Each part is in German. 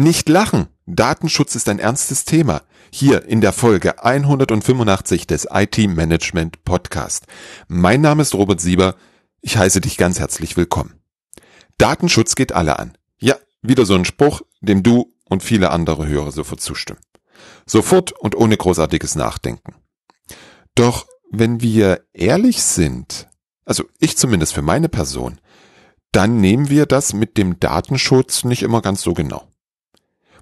Nicht lachen. Datenschutz ist ein ernstes Thema. Hier in der Folge 185 des IT Management Podcast. Mein Name ist Robert Sieber. Ich heiße dich ganz herzlich willkommen. Datenschutz geht alle an. Ja, wieder so ein Spruch, dem du und viele andere Hörer sofort zustimmen. Sofort und ohne großartiges Nachdenken. Doch wenn wir ehrlich sind, also ich zumindest für meine Person, dann nehmen wir das mit dem Datenschutz nicht immer ganz so genau.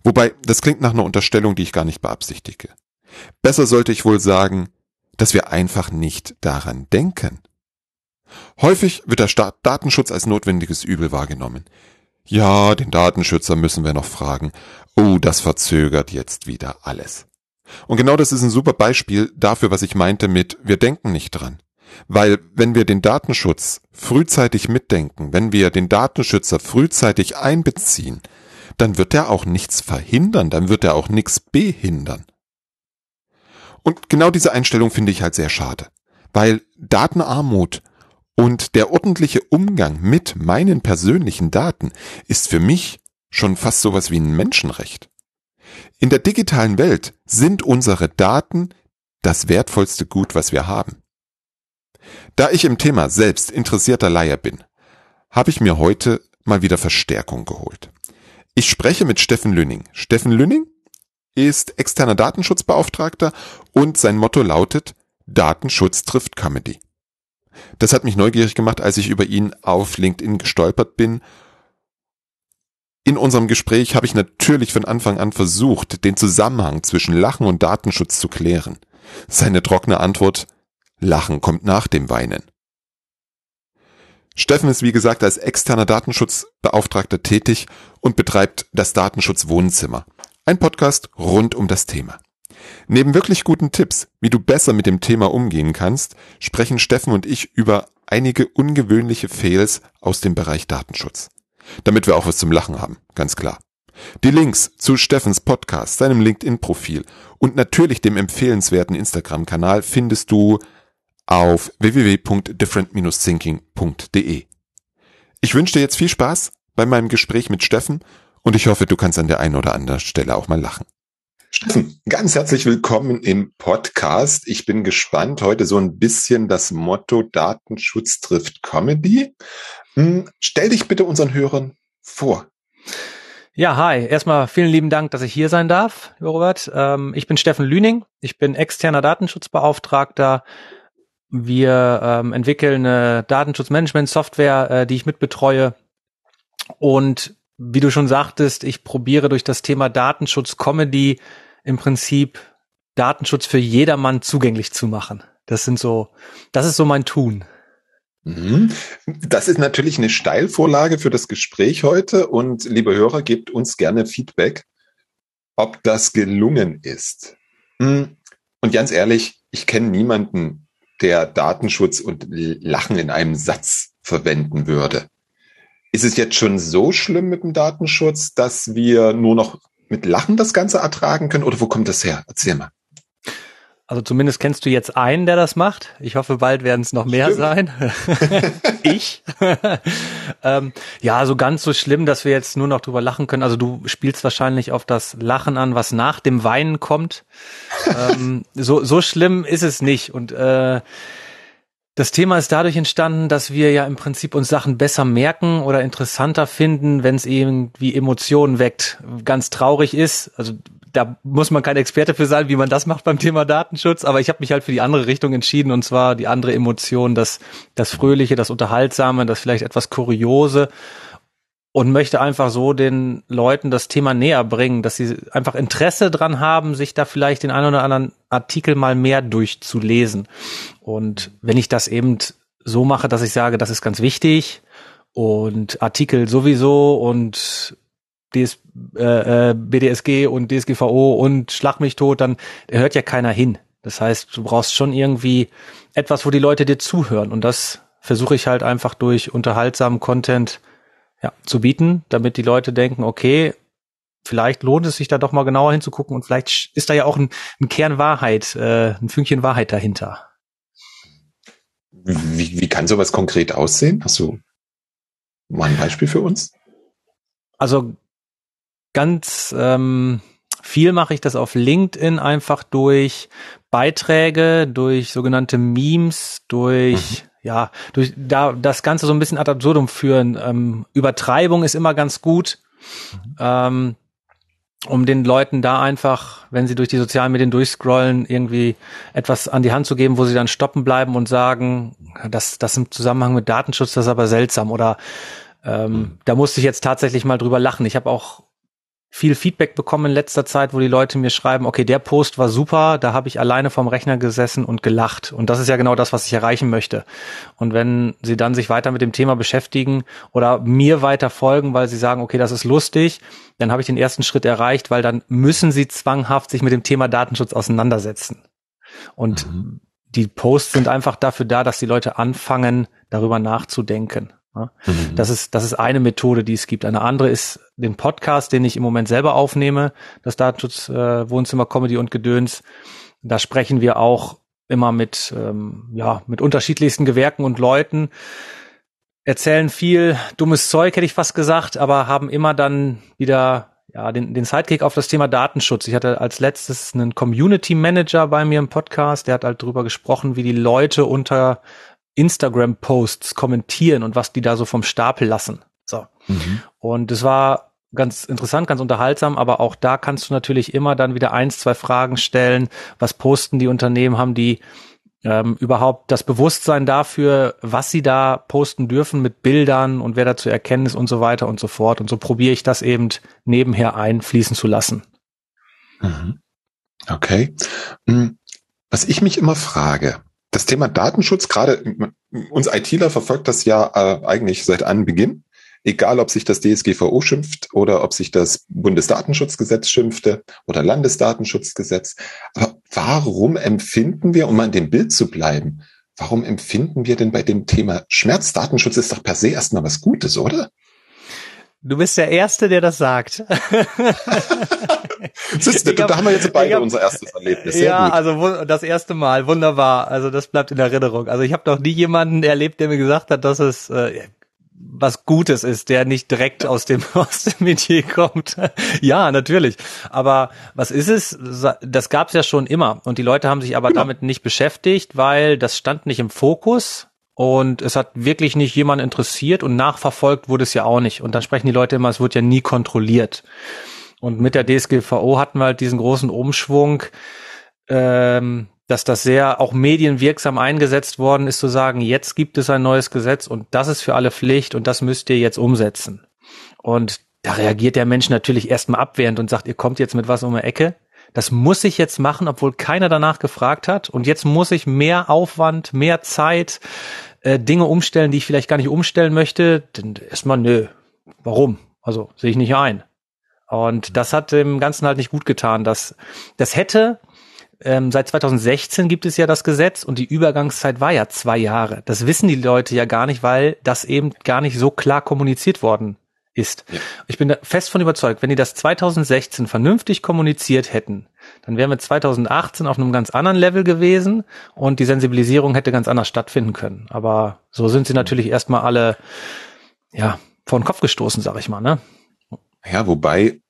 Wobei, das klingt nach einer Unterstellung, die ich gar nicht beabsichtige. Besser sollte ich wohl sagen, dass wir einfach nicht daran denken. Häufig wird der Staat Datenschutz als notwendiges Übel wahrgenommen. Ja, den Datenschützer müssen wir noch fragen. Oh, das verzögert jetzt wieder alles. Und genau das ist ein super Beispiel dafür, was ich meinte mit wir denken nicht dran. Weil wenn wir den Datenschutz frühzeitig mitdenken, wenn wir den Datenschützer frühzeitig einbeziehen, dann wird er auch nichts verhindern, dann wird er auch nichts behindern. Und genau diese Einstellung finde ich halt sehr schade, weil Datenarmut und der ordentliche Umgang mit meinen persönlichen Daten ist für mich schon fast sowas wie ein Menschenrecht. In der digitalen Welt sind unsere Daten das wertvollste Gut, was wir haben. Da ich im Thema selbst interessierter Laie bin, habe ich mir heute mal wieder Verstärkung geholt. Ich spreche mit Steffen Lünning. Steffen Lünning ist externer Datenschutzbeauftragter und sein Motto lautet Datenschutz trifft Comedy. Das hat mich neugierig gemacht, als ich über ihn auf LinkedIn gestolpert bin. In unserem Gespräch habe ich natürlich von Anfang an versucht, den Zusammenhang zwischen Lachen und Datenschutz zu klären. Seine trockene Antwort Lachen kommt nach dem Weinen. Steffen ist wie gesagt als externer Datenschutzbeauftragter tätig und betreibt das Datenschutzwohnzimmer. Ein Podcast rund um das Thema. Neben wirklich guten Tipps, wie du besser mit dem Thema umgehen kannst, sprechen Steffen und ich über einige ungewöhnliche Fails aus dem Bereich Datenschutz. Damit wir auch was zum Lachen haben, ganz klar. Die Links zu Steffens Podcast, seinem LinkedIn-Profil und natürlich dem empfehlenswerten Instagram-Kanal findest du auf www.different-thinking.de. Ich wünsche dir jetzt viel Spaß bei meinem Gespräch mit Steffen und ich hoffe, du kannst an der einen oder anderen Stelle auch mal lachen. Steffen, ganz herzlich willkommen im Podcast. Ich bin gespannt. Heute so ein bisschen das Motto Datenschutz trifft Comedy. Hm, stell dich bitte unseren Hörern vor. Ja, hi. Erstmal vielen lieben Dank, dass ich hier sein darf, Robert. Ähm, ich bin Steffen Lüning. Ich bin externer Datenschutzbeauftragter wir ähm, entwickeln eine Datenschutzmanagement-Software, äh, die ich mitbetreue. Und wie du schon sagtest, ich probiere durch das Thema Datenschutz Comedy im Prinzip Datenschutz für jedermann zugänglich zu machen. Das sind so, das ist so mein Tun. Mhm. Das ist natürlich eine Steilvorlage für das Gespräch heute und liebe Hörer, gebt uns gerne Feedback, ob das gelungen ist. Mhm. Und ganz ehrlich, ich kenne niemanden, der Datenschutz und Lachen in einem Satz verwenden würde. Ist es jetzt schon so schlimm mit dem Datenschutz, dass wir nur noch mit Lachen das Ganze ertragen können? Oder wo kommt das her? Erzähl mal. Also zumindest kennst du jetzt einen, der das macht. Ich hoffe, bald werden es noch mehr Stimmt. sein. ich. ähm, ja, so ganz so schlimm, dass wir jetzt nur noch drüber lachen können. Also du spielst wahrscheinlich auf das Lachen an, was nach dem Weinen kommt. ähm, so, so schlimm ist es nicht. Und äh, das Thema ist dadurch entstanden, dass wir ja im Prinzip uns Sachen besser merken oder interessanter finden, wenn es irgendwie Emotionen weckt. Ganz traurig ist. Also da muss man kein Experte für sein, wie man das macht beim Thema Datenschutz, aber ich habe mich halt für die andere Richtung entschieden und zwar die andere Emotion, das, das Fröhliche, das Unterhaltsame, das vielleicht etwas Kuriose und möchte einfach so den Leuten das Thema näher bringen, dass sie einfach Interesse dran haben, sich da vielleicht den einen oder anderen Artikel mal mehr durchzulesen. Und wenn ich das eben so mache, dass ich sage, das ist ganz wichtig und Artikel sowieso und DS, äh, äh BDSG und DSGVO und Schlag mich tot, dann hört ja keiner hin. Das heißt, du brauchst schon irgendwie etwas, wo die Leute dir zuhören. Und das versuche ich halt einfach durch unterhaltsamen Content ja, zu bieten, damit die Leute denken, okay, vielleicht lohnt es sich da doch mal genauer hinzugucken und vielleicht ist da ja auch ein, ein Kern Wahrheit, äh, ein Fünkchen Wahrheit dahinter. Wie, wie kann sowas konkret aussehen? Hast du mal ein Beispiel für uns? Also ganz ähm, viel mache ich das auf LinkedIn einfach durch Beiträge, durch sogenannte Memes, durch mhm. ja, durch da das Ganze so ein bisschen ad absurdum führen. Ähm, Übertreibung ist immer ganz gut. Mhm. Ähm, um den Leuten da einfach, wenn sie durch die sozialen Medien durchscrollen, irgendwie etwas an die Hand zu geben, wo sie dann stoppen bleiben und sagen, das, das im Zusammenhang mit Datenschutz, das ist aber seltsam oder ähm, mhm. da musste ich jetzt tatsächlich mal drüber lachen. Ich habe auch viel Feedback bekommen in letzter Zeit, wo die Leute mir schreiben, okay, der Post war super, da habe ich alleine vorm Rechner gesessen und gelacht. Und das ist ja genau das, was ich erreichen möchte. Und wenn sie dann sich weiter mit dem Thema beschäftigen oder mir weiter folgen, weil sie sagen, okay, das ist lustig, dann habe ich den ersten Schritt erreicht, weil dann müssen sie zwanghaft sich mit dem Thema Datenschutz auseinandersetzen. Und mhm. die Posts sind einfach dafür da, dass die Leute anfangen, darüber nachzudenken. Mhm. Das ist, das ist eine Methode, die es gibt. Eine andere ist den Podcast, den ich im Moment selber aufnehme, das Datenschutz äh, Wohnzimmer Comedy und Gedöns. Da sprechen wir auch immer mit, ähm, ja, mit unterschiedlichsten Gewerken und Leuten, erzählen viel dummes Zeug, hätte ich fast gesagt, aber haben immer dann wieder ja, den, den Sidekick auf das Thema Datenschutz. Ich hatte als letztes einen Community Manager bei mir im Podcast, der hat halt drüber gesprochen, wie die Leute unter Instagram-Posts kommentieren und was die da so vom Stapel lassen. So. Mhm. Und es war ganz interessant, ganz unterhaltsam, aber auch da kannst du natürlich immer dann wieder eins, zwei Fragen stellen. Was posten die Unternehmen? Haben die ähm, überhaupt das Bewusstsein dafür, was sie da posten dürfen mit Bildern und wer da zu erkennen ist und so weiter und so fort. Und so probiere ich das eben nebenher einfließen zu lassen. Mhm. Okay. Hm, was ich mich immer frage, das Thema Datenschutz, gerade uns ITler verfolgt das ja äh, eigentlich seit Anbeginn. Egal, ob sich das DSGVO schimpft oder ob sich das Bundesdatenschutzgesetz schimpfte oder Landesdatenschutzgesetz. Aber warum empfinden wir, um in dem Bild zu bleiben, warum empfinden wir denn bei dem Thema Schmerzdatenschutz ist doch per se erstmal was Gutes, oder? Du bist der Erste, der das sagt. Siehst du, hab, da haben wir jetzt beide hab, unser erstes Erlebnis. Sehr ja, gut. also das erste Mal, wunderbar. Also das bleibt in Erinnerung. Also ich habe noch nie jemanden erlebt, der mir gesagt hat, dass es äh, was Gutes ist, der nicht direkt aus dem aus dem Metier kommt. ja, natürlich. Aber was ist es? Das gab es ja schon immer und die Leute haben sich aber immer. damit nicht beschäftigt, weil das stand nicht im Fokus und es hat wirklich nicht jemand interessiert und nachverfolgt wurde es ja auch nicht. Und dann sprechen die Leute immer, es wird ja nie kontrolliert. Und mit der DSGVO hatten wir halt diesen großen Umschwung, ähm, dass das sehr auch medienwirksam eingesetzt worden ist, zu sagen, jetzt gibt es ein neues Gesetz und das ist für alle Pflicht und das müsst ihr jetzt umsetzen. Und da reagiert der Mensch natürlich erstmal abwehrend und sagt, ihr kommt jetzt mit was um die Ecke. Das muss ich jetzt machen, obwohl keiner danach gefragt hat. Und jetzt muss ich mehr Aufwand, mehr Zeit, äh, Dinge umstellen, die ich vielleicht gar nicht umstellen möchte. Denn erstmal, nö. Warum? Also sehe ich nicht ein. Und das hat dem Ganzen halt nicht gut getan. Das, das hätte, ähm, seit 2016 gibt es ja das Gesetz und die Übergangszeit war ja zwei Jahre. Das wissen die Leute ja gar nicht, weil das eben gar nicht so klar kommuniziert worden ist. Ja. Ich bin fest von überzeugt, wenn die das 2016 vernünftig kommuniziert hätten, dann wären wir 2018 auf einem ganz anderen Level gewesen und die Sensibilisierung hätte ganz anders stattfinden können. Aber so sind sie natürlich erstmal alle, ja, vor den Kopf gestoßen, sag ich mal, ne? Ja, wobei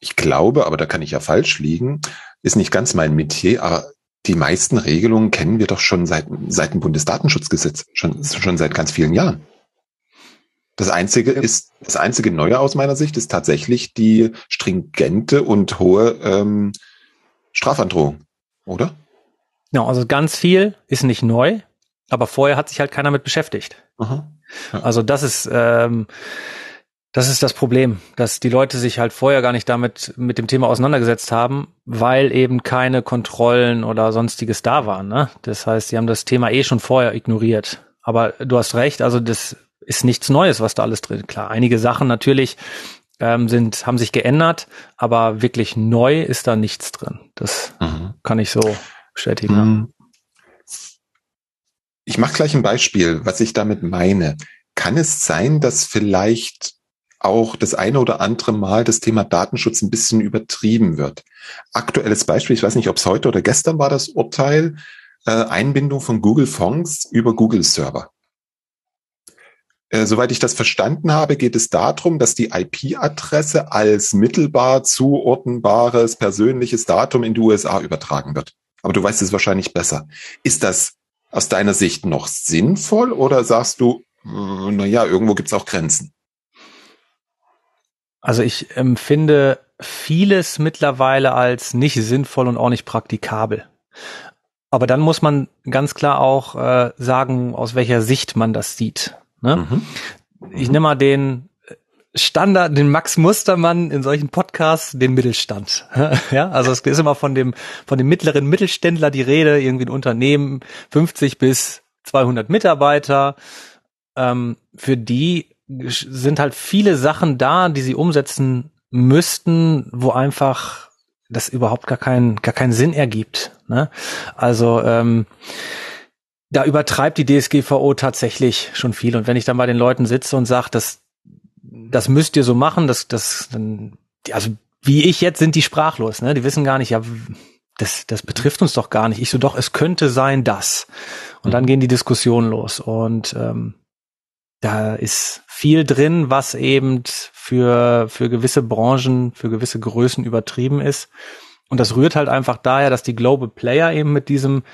ich glaube, aber da kann ich ja falsch liegen, ist nicht ganz mein Metier, aber die meisten Regelungen kennen wir doch schon seit, seit dem Bundesdatenschutzgesetz, schon, schon seit ganz vielen Jahren. Das einzige ist, das einzige Neue aus meiner Sicht ist tatsächlich die stringente und hohe ähm, Strafandrohung, oder? Ja, also ganz viel ist nicht neu, aber vorher hat sich halt keiner mit beschäftigt. Ja. Also das ist ähm, das ist das Problem, dass die Leute sich halt vorher gar nicht damit mit dem Thema auseinandergesetzt haben, weil eben keine Kontrollen oder sonstiges da waren. Ne? Das heißt, sie haben das Thema eh schon vorher ignoriert. Aber du hast recht, also das ist nichts Neues, was da alles drin. Klar, einige Sachen natürlich ähm, sind haben sich geändert, aber wirklich neu ist da nichts drin. Das mhm. kann ich so bestätigen. Mhm. Ich mache gleich ein Beispiel, was ich damit meine. Kann es sein, dass vielleicht auch das eine oder andere Mal das Thema Datenschutz ein bisschen übertrieben wird. Aktuelles Beispiel, ich weiß nicht, ob es heute oder gestern war das Urteil, äh, Einbindung von Google Fonds über Google Server. Äh, soweit ich das verstanden habe, geht es darum, dass die IP-Adresse als mittelbar zuordnenbares persönliches Datum in die USA übertragen wird. Aber du weißt es wahrscheinlich besser. Ist das aus deiner Sicht noch sinnvoll oder sagst du, äh, na ja, irgendwo gibt es auch Grenzen? Also ich empfinde vieles mittlerweile als nicht sinnvoll und auch nicht praktikabel. Aber dann muss man ganz klar auch äh, sagen, aus welcher Sicht man das sieht. Ne? Mhm. Ich nehme mal den Standard, den Max Mustermann in solchen Podcasts, den Mittelstand. ja, also es ist immer von dem, von dem mittleren Mittelständler die Rede, irgendwie ein Unternehmen, 50 bis 200 Mitarbeiter. Ähm, für die sind halt viele Sachen da, die sie umsetzen müssten, wo einfach das überhaupt gar keinen, gar keinen Sinn ergibt. Ne? Also, ähm, da übertreibt die DSGVO tatsächlich schon viel. Und wenn ich dann bei den Leuten sitze und sage, das, das müsst ihr so machen, das, das, dann, also wie ich jetzt sind die sprachlos, ne? Die wissen gar nicht, ja, das, das betrifft uns doch gar nicht. Ich so, doch, es könnte sein, das. Und dann gehen die Diskussionen los. Und ähm, da ist viel drin, was eben für, für gewisse Branchen, für gewisse Größen übertrieben ist. Und das rührt halt einfach daher, dass die Global Player eben mit diesem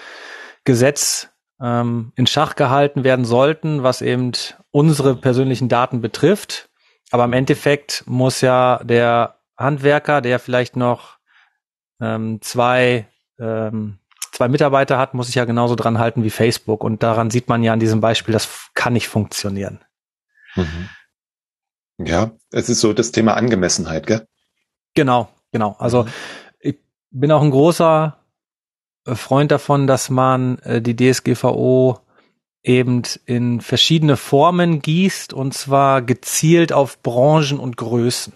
Gesetz ähm, in Schach gehalten werden sollten, was eben unsere persönlichen Daten betrifft. Aber im Endeffekt muss ja der Handwerker, der vielleicht noch ähm, zwei, ähm, zwei Mitarbeiter hat, muss sich ja genauso dran halten wie Facebook. Und daran sieht man ja an diesem Beispiel, das kann nicht funktionieren. Mhm. Ja, es ist so das Thema Angemessenheit, gell? Genau, genau. Also mhm. ich bin auch ein großer Freund davon, dass man äh, die DSGVO eben in verschiedene Formen gießt und zwar gezielt auf Branchen und Größen.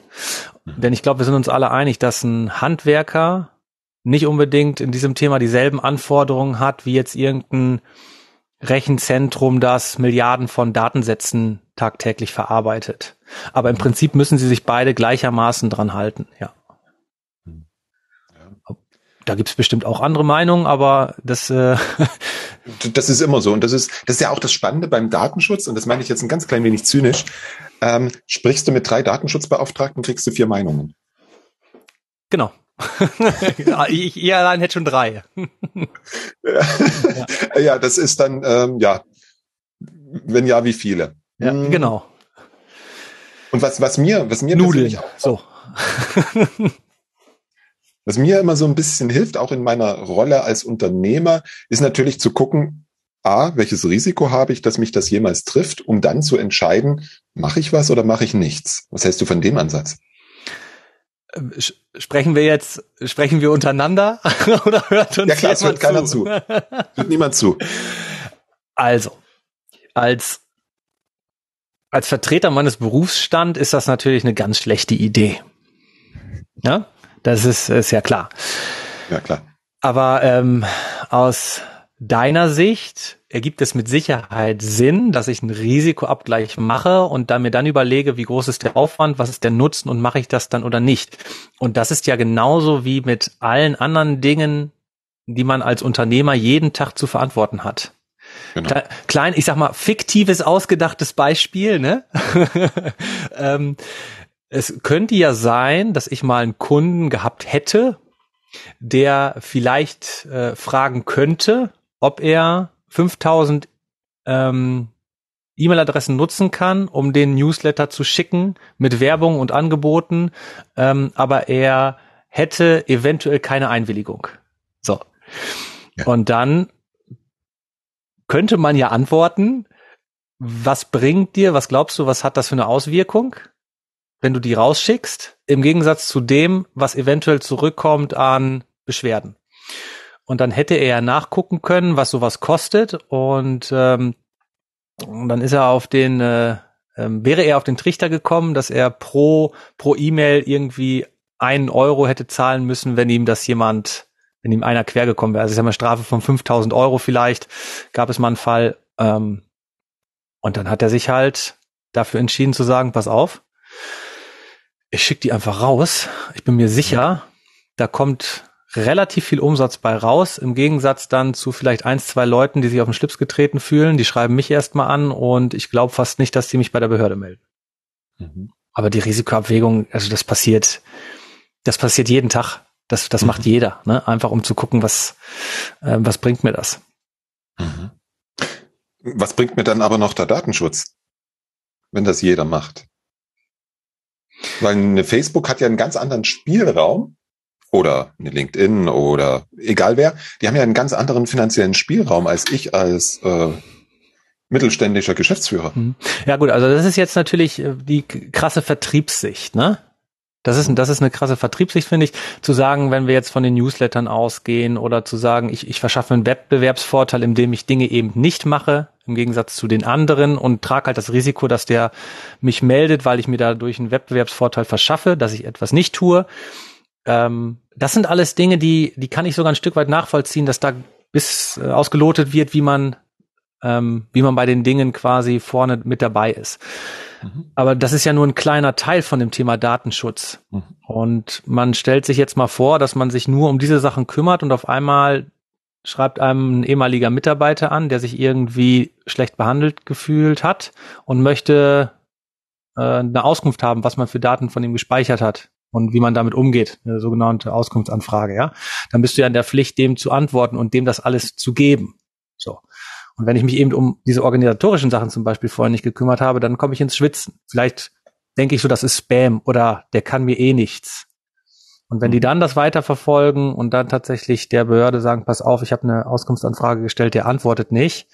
Denn ich glaube, wir sind uns alle einig, dass ein Handwerker nicht unbedingt in diesem Thema dieselben Anforderungen hat wie jetzt irgendein Rechenzentrum, das Milliarden von Datensätzen tagtäglich verarbeitet. Aber im Prinzip müssen sie sich beide gleichermaßen dran halten, ja. Da gibt's bestimmt auch andere Meinungen, aber das äh das ist immer so und das ist das ist ja auch das Spannende beim Datenschutz und das meine ich jetzt ein ganz klein wenig zynisch. Ähm, sprichst du mit drei Datenschutzbeauftragten, kriegst du vier Meinungen. Genau. ich, ich allein hätte schon drei. ja. ja, das ist dann ähm, ja, wenn ja, wie viele? Ja, hm. genau. Und was was mir was mir Nudeln. so. Was mir immer so ein bisschen hilft, auch in meiner Rolle als Unternehmer, ist natürlich zu gucken, A, welches Risiko habe ich, dass mich das jemals trifft, um dann zu entscheiden, mache ich was oder mache ich nichts? Was hältst du von dem Ansatz? Ähm, sprechen wir jetzt, sprechen wir untereinander oder hört uns Ja klar, es hört zu? keiner zu. Hört niemand zu. Also, als, als Vertreter meines Berufsstand ist das natürlich eine ganz schlechte Idee. Ja? Das ist, ist ja klar. Ja, klar. Aber ähm, aus deiner Sicht ergibt es mit Sicherheit Sinn, dass ich einen Risikoabgleich mache und dann mir dann überlege, wie groß ist der Aufwand, was ist der Nutzen und mache ich das dann oder nicht. Und das ist ja genauso wie mit allen anderen Dingen, die man als Unternehmer jeden Tag zu verantworten hat. Genau. Klein, ich sag mal, fiktives, ausgedachtes Beispiel, ne? ähm, es könnte ja sein, dass ich mal einen Kunden gehabt hätte, der vielleicht äh, fragen könnte, ob er 5000 ähm, E-Mail-Adressen nutzen kann, um den Newsletter zu schicken mit Werbung und Angeboten, ähm, aber er hätte eventuell keine Einwilligung. So. Ja. Und dann könnte man ja antworten, was bringt dir, was glaubst du, was hat das für eine Auswirkung? Wenn du die rausschickst, im Gegensatz zu dem, was eventuell zurückkommt an Beschwerden. Und dann hätte er ja nachgucken können, was sowas kostet und, ähm, und dann ist er auf den, äh, ähm, wäre er auf den Trichter gekommen, dass er pro pro E-Mail irgendwie einen Euro hätte zahlen müssen, wenn ihm das jemand, wenn ihm einer quer gekommen wäre. Also ich sag mal Strafe von 5000 Euro vielleicht, gab es mal einen Fall. Ähm, und dann hat er sich halt dafür entschieden zu sagen, pass auf, ich schicke die einfach raus. Ich bin mir sicher, da kommt relativ viel Umsatz bei raus, im Gegensatz dann zu vielleicht eins, zwei Leuten, die sich auf den Schlips getreten fühlen, die schreiben mich erstmal an und ich glaube fast nicht, dass die mich bei der Behörde melden. Mhm. Aber die Risikoabwägung, also das passiert, das passiert jeden Tag. Das, das mhm. macht jeder, ne? Einfach um zu gucken, was, äh, was bringt mir das. Mhm. Was bringt mir dann aber noch der Datenschutz, wenn das jeder macht? Weil eine Facebook hat ja einen ganz anderen Spielraum oder eine LinkedIn oder egal wer, die haben ja einen ganz anderen finanziellen Spielraum als ich als äh, mittelständischer Geschäftsführer. Mhm. Ja gut, also das ist jetzt natürlich äh, die krasse Vertriebssicht, ne? Das ist, das ist eine krasse Vertriebssicht, finde ich, zu sagen, wenn wir jetzt von den Newslettern ausgehen oder zu sagen, ich, ich verschaffe einen Wettbewerbsvorteil, indem ich Dinge eben nicht mache, im Gegensatz zu den anderen und trage halt das Risiko, dass der mich meldet, weil ich mir dadurch einen Wettbewerbsvorteil verschaffe, dass ich etwas nicht tue. Ähm, das sind alles Dinge, die, die kann ich sogar ein Stück weit nachvollziehen, dass da bis äh, ausgelotet wird, wie man, ähm, wie man bei den Dingen quasi vorne mit dabei ist. Mhm. Aber das ist ja nur ein kleiner Teil von dem Thema Datenschutz. Mhm. Und man stellt sich jetzt mal vor, dass man sich nur um diese Sachen kümmert und auf einmal schreibt einem ein ehemaliger Mitarbeiter an, der sich irgendwie schlecht behandelt gefühlt hat und möchte äh, eine Auskunft haben, was man für Daten von ihm gespeichert hat und wie man damit umgeht, eine sogenannte Auskunftsanfrage, ja. Dann bist du ja in der Pflicht, dem zu antworten und dem das alles zu geben. So. Und wenn ich mich eben um diese organisatorischen Sachen zum Beispiel vorher nicht gekümmert habe, dann komme ich ins Schwitzen. Vielleicht denke ich so, das ist Spam oder der kann mir eh nichts. Und wenn die dann das weiterverfolgen und dann tatsächlich der Behörde sagen, pass auf, ich habe eine Auskunftsanfrage gestellt, der antwortet nicht,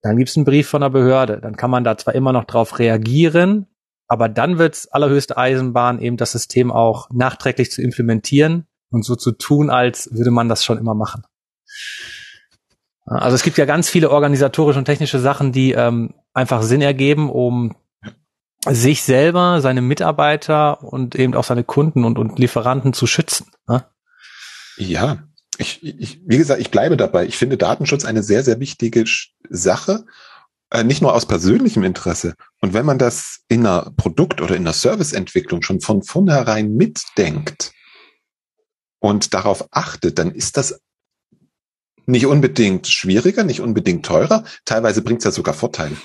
dann gibt's einen Brief von der Behörde. Dann kann man da zwar immer noch drauf reagieren, aber dann wird's allerhöchste Eisenbahn, eben das System auch nachträglich zu implementieren und so zu tun, als würde man das schon immer machen. Also es gibt ja ganz viele organisatorische und technische Sachen, die ähm, einfach Sinn ergeben, um sich selber, seine Mitarbeiter und eben auch seine Kunden und, und Lieferanten zu schützen. Ne? Ja, ich, ich, wie gesagt, ich bleibe dabei. Ich finde Datenschutz eine sehr, sehr wichtige Sache, äh, nicht nur aus persönlichem Interesse. Und wenn man das in einer Produkt- oder in einer Serviceentwicklung schon von vornherein mitdenkt und darauf achtet, dann ist das nicht unbedingt schwieriger, nicht unbedingt teurer. Teilweise bringt es ja sogar Vorteile.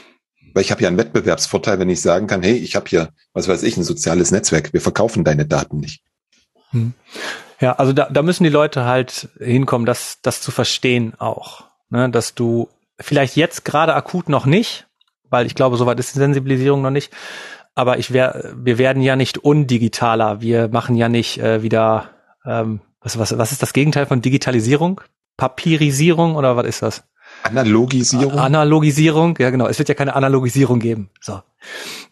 Weil ich habe ja einen Wettbewerbsvorteil, wenn ich sagen kann, hey, ich habe hier, was weiß ich, ein soziales Netzwerk, wir verkaufen deine Daten nicht. Hm. Ja, also da, da müssen die Leute halt hinkommen, das, das zu verstehen auch. Ne? Dass du vielleicht jetzt gerade akut noch nicht, weil ich glaube, soweit ist die Sensibilisierung noch nicht, aber ich wär, wir werden ja nicht undigitaler. Wir machen ja nicht äh, wieder, ähm, was, was, was ist das Gegenteil von Digitalisierung? Papirisierung oder was ist das? Analogisierung? Analogisierung, ja genau. Es wird ja keine Analogisierung geben. So.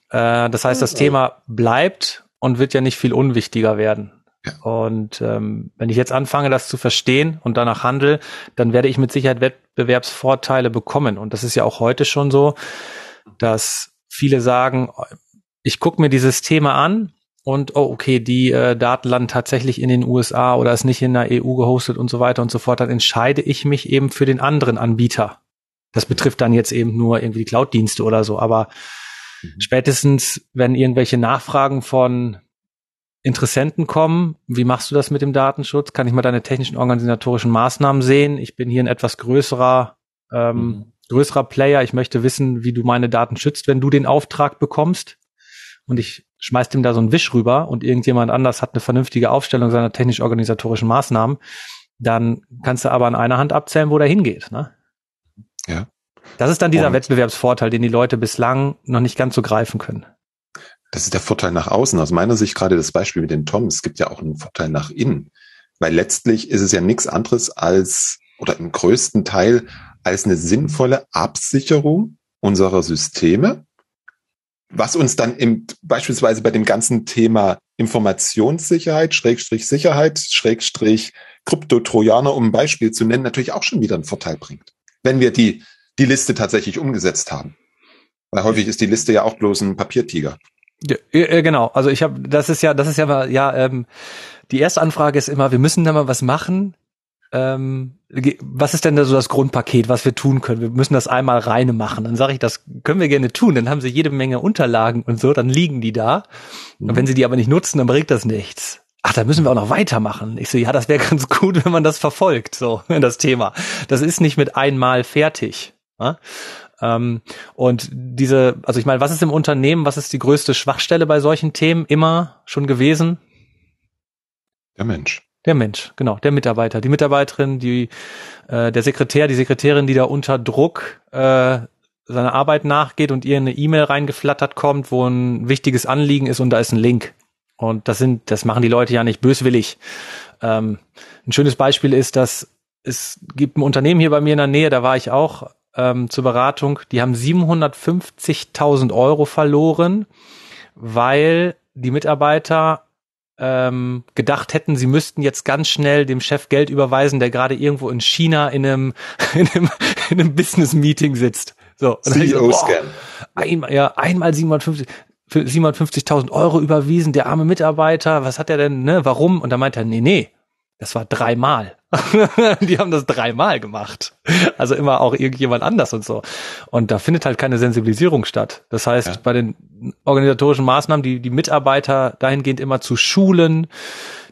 Äh, das heißt, das Thema bleibt und wird ja nicht viel unwichtiger werden. Ja. Und ähm, wenn ich jetzt anfange, das zu verstehen und danach handle, dann werde ich mit Sicherheit Wettbewerbsvorteile bekommen. Und das ist ja auch heute schon so, dass viele sagen, ich gucke mir dieses Thema an und oh, okay, die äh, Daten landen tatsächlich in den USA oder ist nicht in der EU gehostet und so weiter und so fort, dann entscheide ich mich eben für den anderen Anbieter. Das betrifft dann jetzt eben nur irgendwie Cloud-Dienste oder so, aber mhm. spätestens, wenn irgendwelche Nachfragen von Interessenten kommen, wie machst du das mit dem Datenschutz? Kann ich mal deine technischen organisatorischen Maßnahmen sehen? Ich bin hier ein etwas größerer, ähm, mhm. größerer Player. Ich möchte wissen, wie du meine Daten schützt, wenn du den Auftrag bekommst. Und ich schmeißt ihm da so einen Wisch rüber und irgendjemand anders hat eine vernünftige Aufstellung seiner technisch-organisatorischen Maßnahmen, dann kannst du aber an einer Hand abzählen, wo der hingeht. Ne? Ja. Das ist dann dieser und Wettbewerbsvorteil, den die Leute bislang noch nicht ganz so greifen können. Das ist der Vorteil nach außen. Aus meiner Sicht gerade das Beispiel mit den Tom. Es gibt ja auch einen Vorteil nach innen. Weil letztlich ist es ja nichts anderes als, oder im größten Teil, als eine sinnvolle Absicherung unserer Systeme was uns dann im, beispielsweise bei dem ganzen Thema Informationssicherheit, Schrägstrich Sicherheit, Schrägstrich Kryptotrojaner, um ein Beispiel zu nennen, natürlich auch schon wieder einen Vorteil bringt. Wenn wir die, die Liste tatsächlich umgesetzt haben. Weil häufig ist die Liste ja auch bloß ein Papiertiger. Ja, genau. Also ich habe, das ist ja, das ist ja mal, ja, ähm, die erste Anfrage ist immer, wir müssen da mal was machen ähm, was ist denn da so das Grundpaket, was wir tun können? Wir müssen das einmal reine machen. Dann sage ich, das können wir gerne tun. Dann haben sie jede Menge Unterlagen und so, dann liegen die da. Mhm. Und wenn sie die aber nicht nutzen, dann bringt das nichts. ach, da müssen wir auch noch weitermachen. Ich so, ja, das wäre ganz gut, wenn man das verfolgt, so, das Thema. Das ist nicht mit einmal fertig. Ja? Ähm, und diese, also ich meine, was ist im Unternehmen, was ist die größte Schwachstelle bei solchen Themen immer schon gewesen? Der Mensch. Der Mensch, genau, der Mitarbeiter, die Mitarbeiterin, die äh, der Sekretär, die Sekretärin, die da unter Druck äh, seiner Arbeit nachgeht und ihr eine E-Mail reingeflattert kommt, wo ein wichtiges Anliegen ist und da ist ein Link. Und das sind, das machen die Leute ja nicht böswillig. Ähm, ein schönes Beispiel ist, dass es gibt ein Unternehmen hier bei mir in der Nähe, da war ich auch ähm, zur Beratung, die haben 750.000 Euro verloren, weil die Mitarbeiter ähm, gedacht hätten, sie müssten jetzt ganz schnell dem Chef Geld überweisen, der gerade irgendwo in China in einem, in einem, in einem Business-Meeting sitzt. So. CEO-Scam. Einmal, ja, einmal 750 für 750.000 Euro überwiesen, der arme Mitarbeiter, was hat er denn, ne, warum? Und da meint er, nee, nee, das war dreimal. die haben das dreimal gemacht. Also immer auch irgendjemand anders und so. Und da findet halt keine Sensibilisierung statt. Das heißt, ja. bei den organisatorischen Maßnahmen, die, die Mitarbeiter dahingehend immer zu schulen,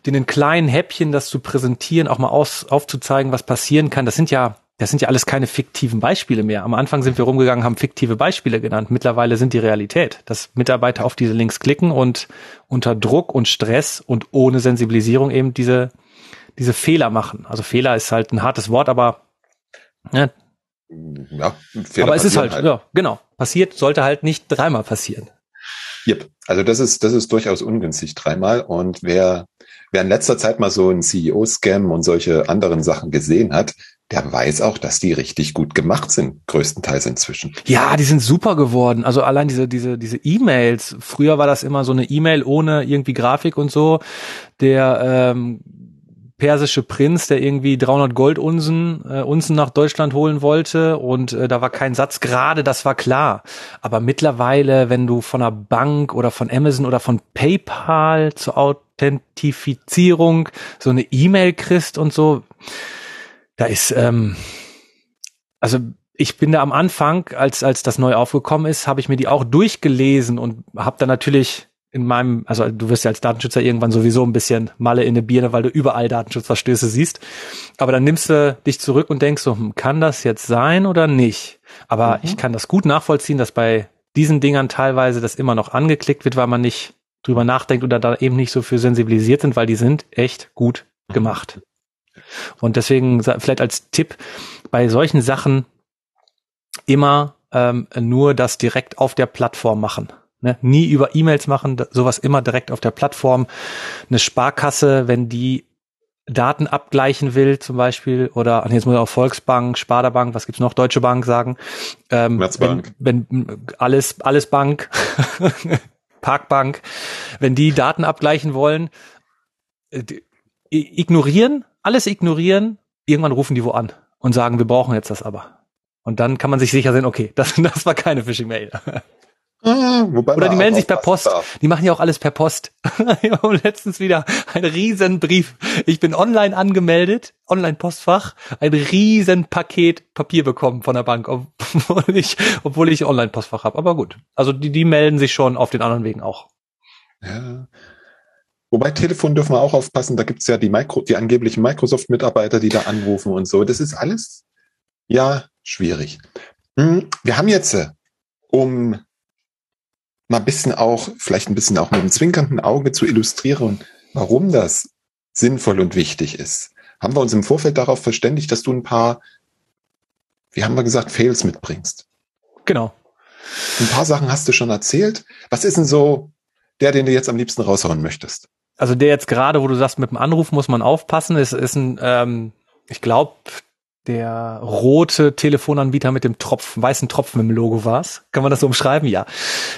denen in kleinen Häppchen das zu präsentieren, auch mal aus, aufzuzeigen, was passieren kann. Das sind ja, das sind ja alles keine fiktiven Beispiele mehr. Am Anfang sind wir rumgegangen, haben fiktive Beispiele genannt. Mittlerweile sind die Realität, dass Mitarbeiter auf diese Links klicken und unter Druck und Stress und ohne Sensibilisierung eben diese diese Fehler machen. Also Fehler ist halt ein hartes Wort, aber ne? ja, Fehler aber es ist halt, halt, ja, genau, passiert, sollte halt nicht dreimal passieren. Yep. Also das ist, das ist durchaus ungünstig dreimal. Und wer, wer in letzter Zeit mal so einen CEO-Scam und solche anderen Sachen gesehen hat, der weiß auch, dass die richtig gut gemacht sind, größtenteils inzwischen. Ja, die sind super geworden. Also allein diese, diese, diese E-Mails. Früher war das immer so eine E-Mail ohne irgendwie Grafik und so. Der ähm, persische Prinz, der irgendwie 300 Goldunsen äh, Unzen nach Deutschland holen wollte und äh, da war kein Satz gerade, das war klar. Aber mittlerweile, wenn du von einer Bank oder von Amazon oder von PayPal zur Authentifizierung so eine E-Mail kriegst und so, da ist ähm, also ich bin da am Anfang, als als das neu aufgekommen ist, habe ich mir die auch durchgelesen und habe da natürlich in meinem, also du wirst ja als Datenschützer irgendwann sowieso ein bisschen Malle in eine Birne, weil du überall Datenschutzverstöße siehst. Aber dann nimmst du dich zurück und denkst so, hm, kann das jetzt sein oder nicht? Aber mhm. ich kann das gut nachvollziehen, dass bei diesen Dingern teilweise das immer noch angeklickt wird, weil man nicht drüber nachdenkt oder da eben nicht so für sensibilisiert sind, weil die sind echt gut gemacht. Und deswegen vielleicht als Tipp bei solchen Sachen immer ähm, nur das direkt auf der Plattform machen. Ne? Nie über E-Mails machen, sowas immer direkt auf der Plattform. Eine Sparkasse, wenn die Daten abgleichen will, zum Beispiel, oder jetzt muss ich auch Volksbank, Sparda-Bank, was gibt's noch, Deutsche Bank sagen. Ähm, wenn, wenn alles, alles Bank, Parkbank, wenn die Daten abgleichen wollen, äh, ignorieren, alles ignorieren, irgendwann rufen die wo an und sagen, wir brauchen jetzt das aber. Und dann kann man sich sicher sein, okay, das, das war keine Phishing-Mail. Ah, Oder die melden sich per Post. Darf. Die machen ja auch alles per Post. Letztens wieder einen riesen Brief. Ich bin online angemeldet, Online-Postfach, ein riesen Paket Papier bekommen von der Bank, obwohl ich, obwohl ich Online-Postfach habe. Aber gut. Also die, die melden sich schon auf den anderen Wegen auch. Ja. Wobei Telefon dürfen wir auch aufpassen, da gibt's ja die, Micro, die angeblichen Microsoft-Mitarbeiter, die da anrufen und so. Das ist alles ja schwierig. Hm, wir haben jetzt, äh, um mal ein bisschen auch, vielleicht ein bisschen auch mit einem zwinkernden Auge zu illustrieren, warum das sinnvoll und wichtig ist, haben wir uns im Vorfeld darauf verständigt, dass du ein paar, wie haben wir gesagt, Fails mitbringst. Genau. Ein paar Sachen hast du schon erzählt. Was ist denn so der, den du jetzt am liebsten raushauen möchtest? Also der jetzt gerade, wo du sagst, mit dem Anruf muss man aufpassen, ist, ist ein, ähm, ich glaube, der rote Telefonanbieter mit dem Tropfen, weißen Tropfen im Logo war's. Kann man das so umschreiben? Ja.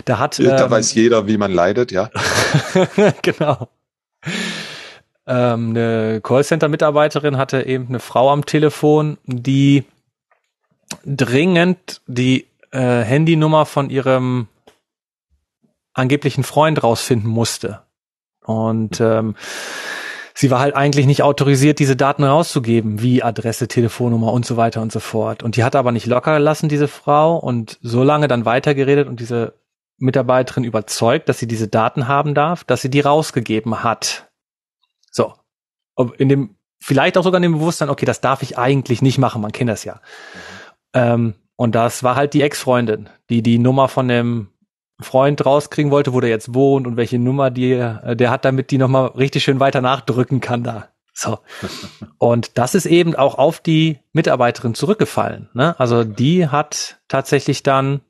Da hat. Da ähm, weiß jeder, wie man leidet, ja. genau. Ähm, eine Callcenter-Mitarbeiterin hatte eben eine Frau am Telefon, die dringend die äh, Handynummer von ihrem angeblichen Freund rausfinden musste. Und ähm, sie war halt eigentlich nicht autorisiert, diese Daten rauszugeben, wie Adresse, Telefonnummer und so weiter und so fort. Und die hat aber nicht locker gelassen, diese Frau, und so lange dann weitergeredet und diese Mitarbeiterin überzeugt, dass sie diese Daten haben darf, dass sie die rausgegeben hat. in dem, vielleicht auch sogar in dem Bewusstsein, okay, das darf ich eigentlich nicht machen, man kennt das ja. Mhm. Ähm, und das war halt die Ex-Freundin, die die Nummer von dem Freund rauskriegen wollte, wo der jetzt wohnt und welche Nummer die, äh, der hat, damit die nochmal richtig schön weiter nachdrücken kann da. So. Und das ist eben auch auf die Mitarbeiterin zurückgefallen. Ne? Also die hat tatsächlich dann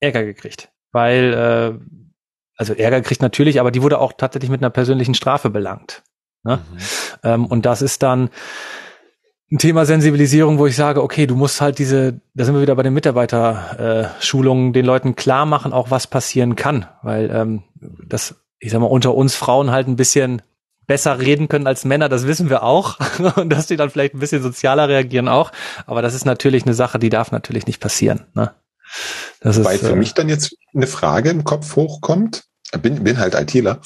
Ärger gekriegt. Weil, äh, also Ärger gekriegt natürlich, aber die wurde auch tatsächlich mit einer persönlichen Strafe belangt. Ne? Mhm. Ähm, und das ist dann ein Thema Sensibilisierung, wo ich sage, okay, du musst halt diese, da sind wir wieder bei den Mitarbeiterschulungen, den Leuten klar machen, auch was passieren kann. Weil ähm, das, ich sag mal, unter uns Frauen halt ein bisschen besser reden können als Männer, das wissen wir auch. Und dass die dann vielleicht ein bisschen sozialer reagieren auch. Aber das ist natürlich eine Sache, die darf natürlich nicht passieren. Ne? Das Weil ist, für äh, mich dann jetzt eine Frage im Kopf hochkommt. Bin, bin halt ITler.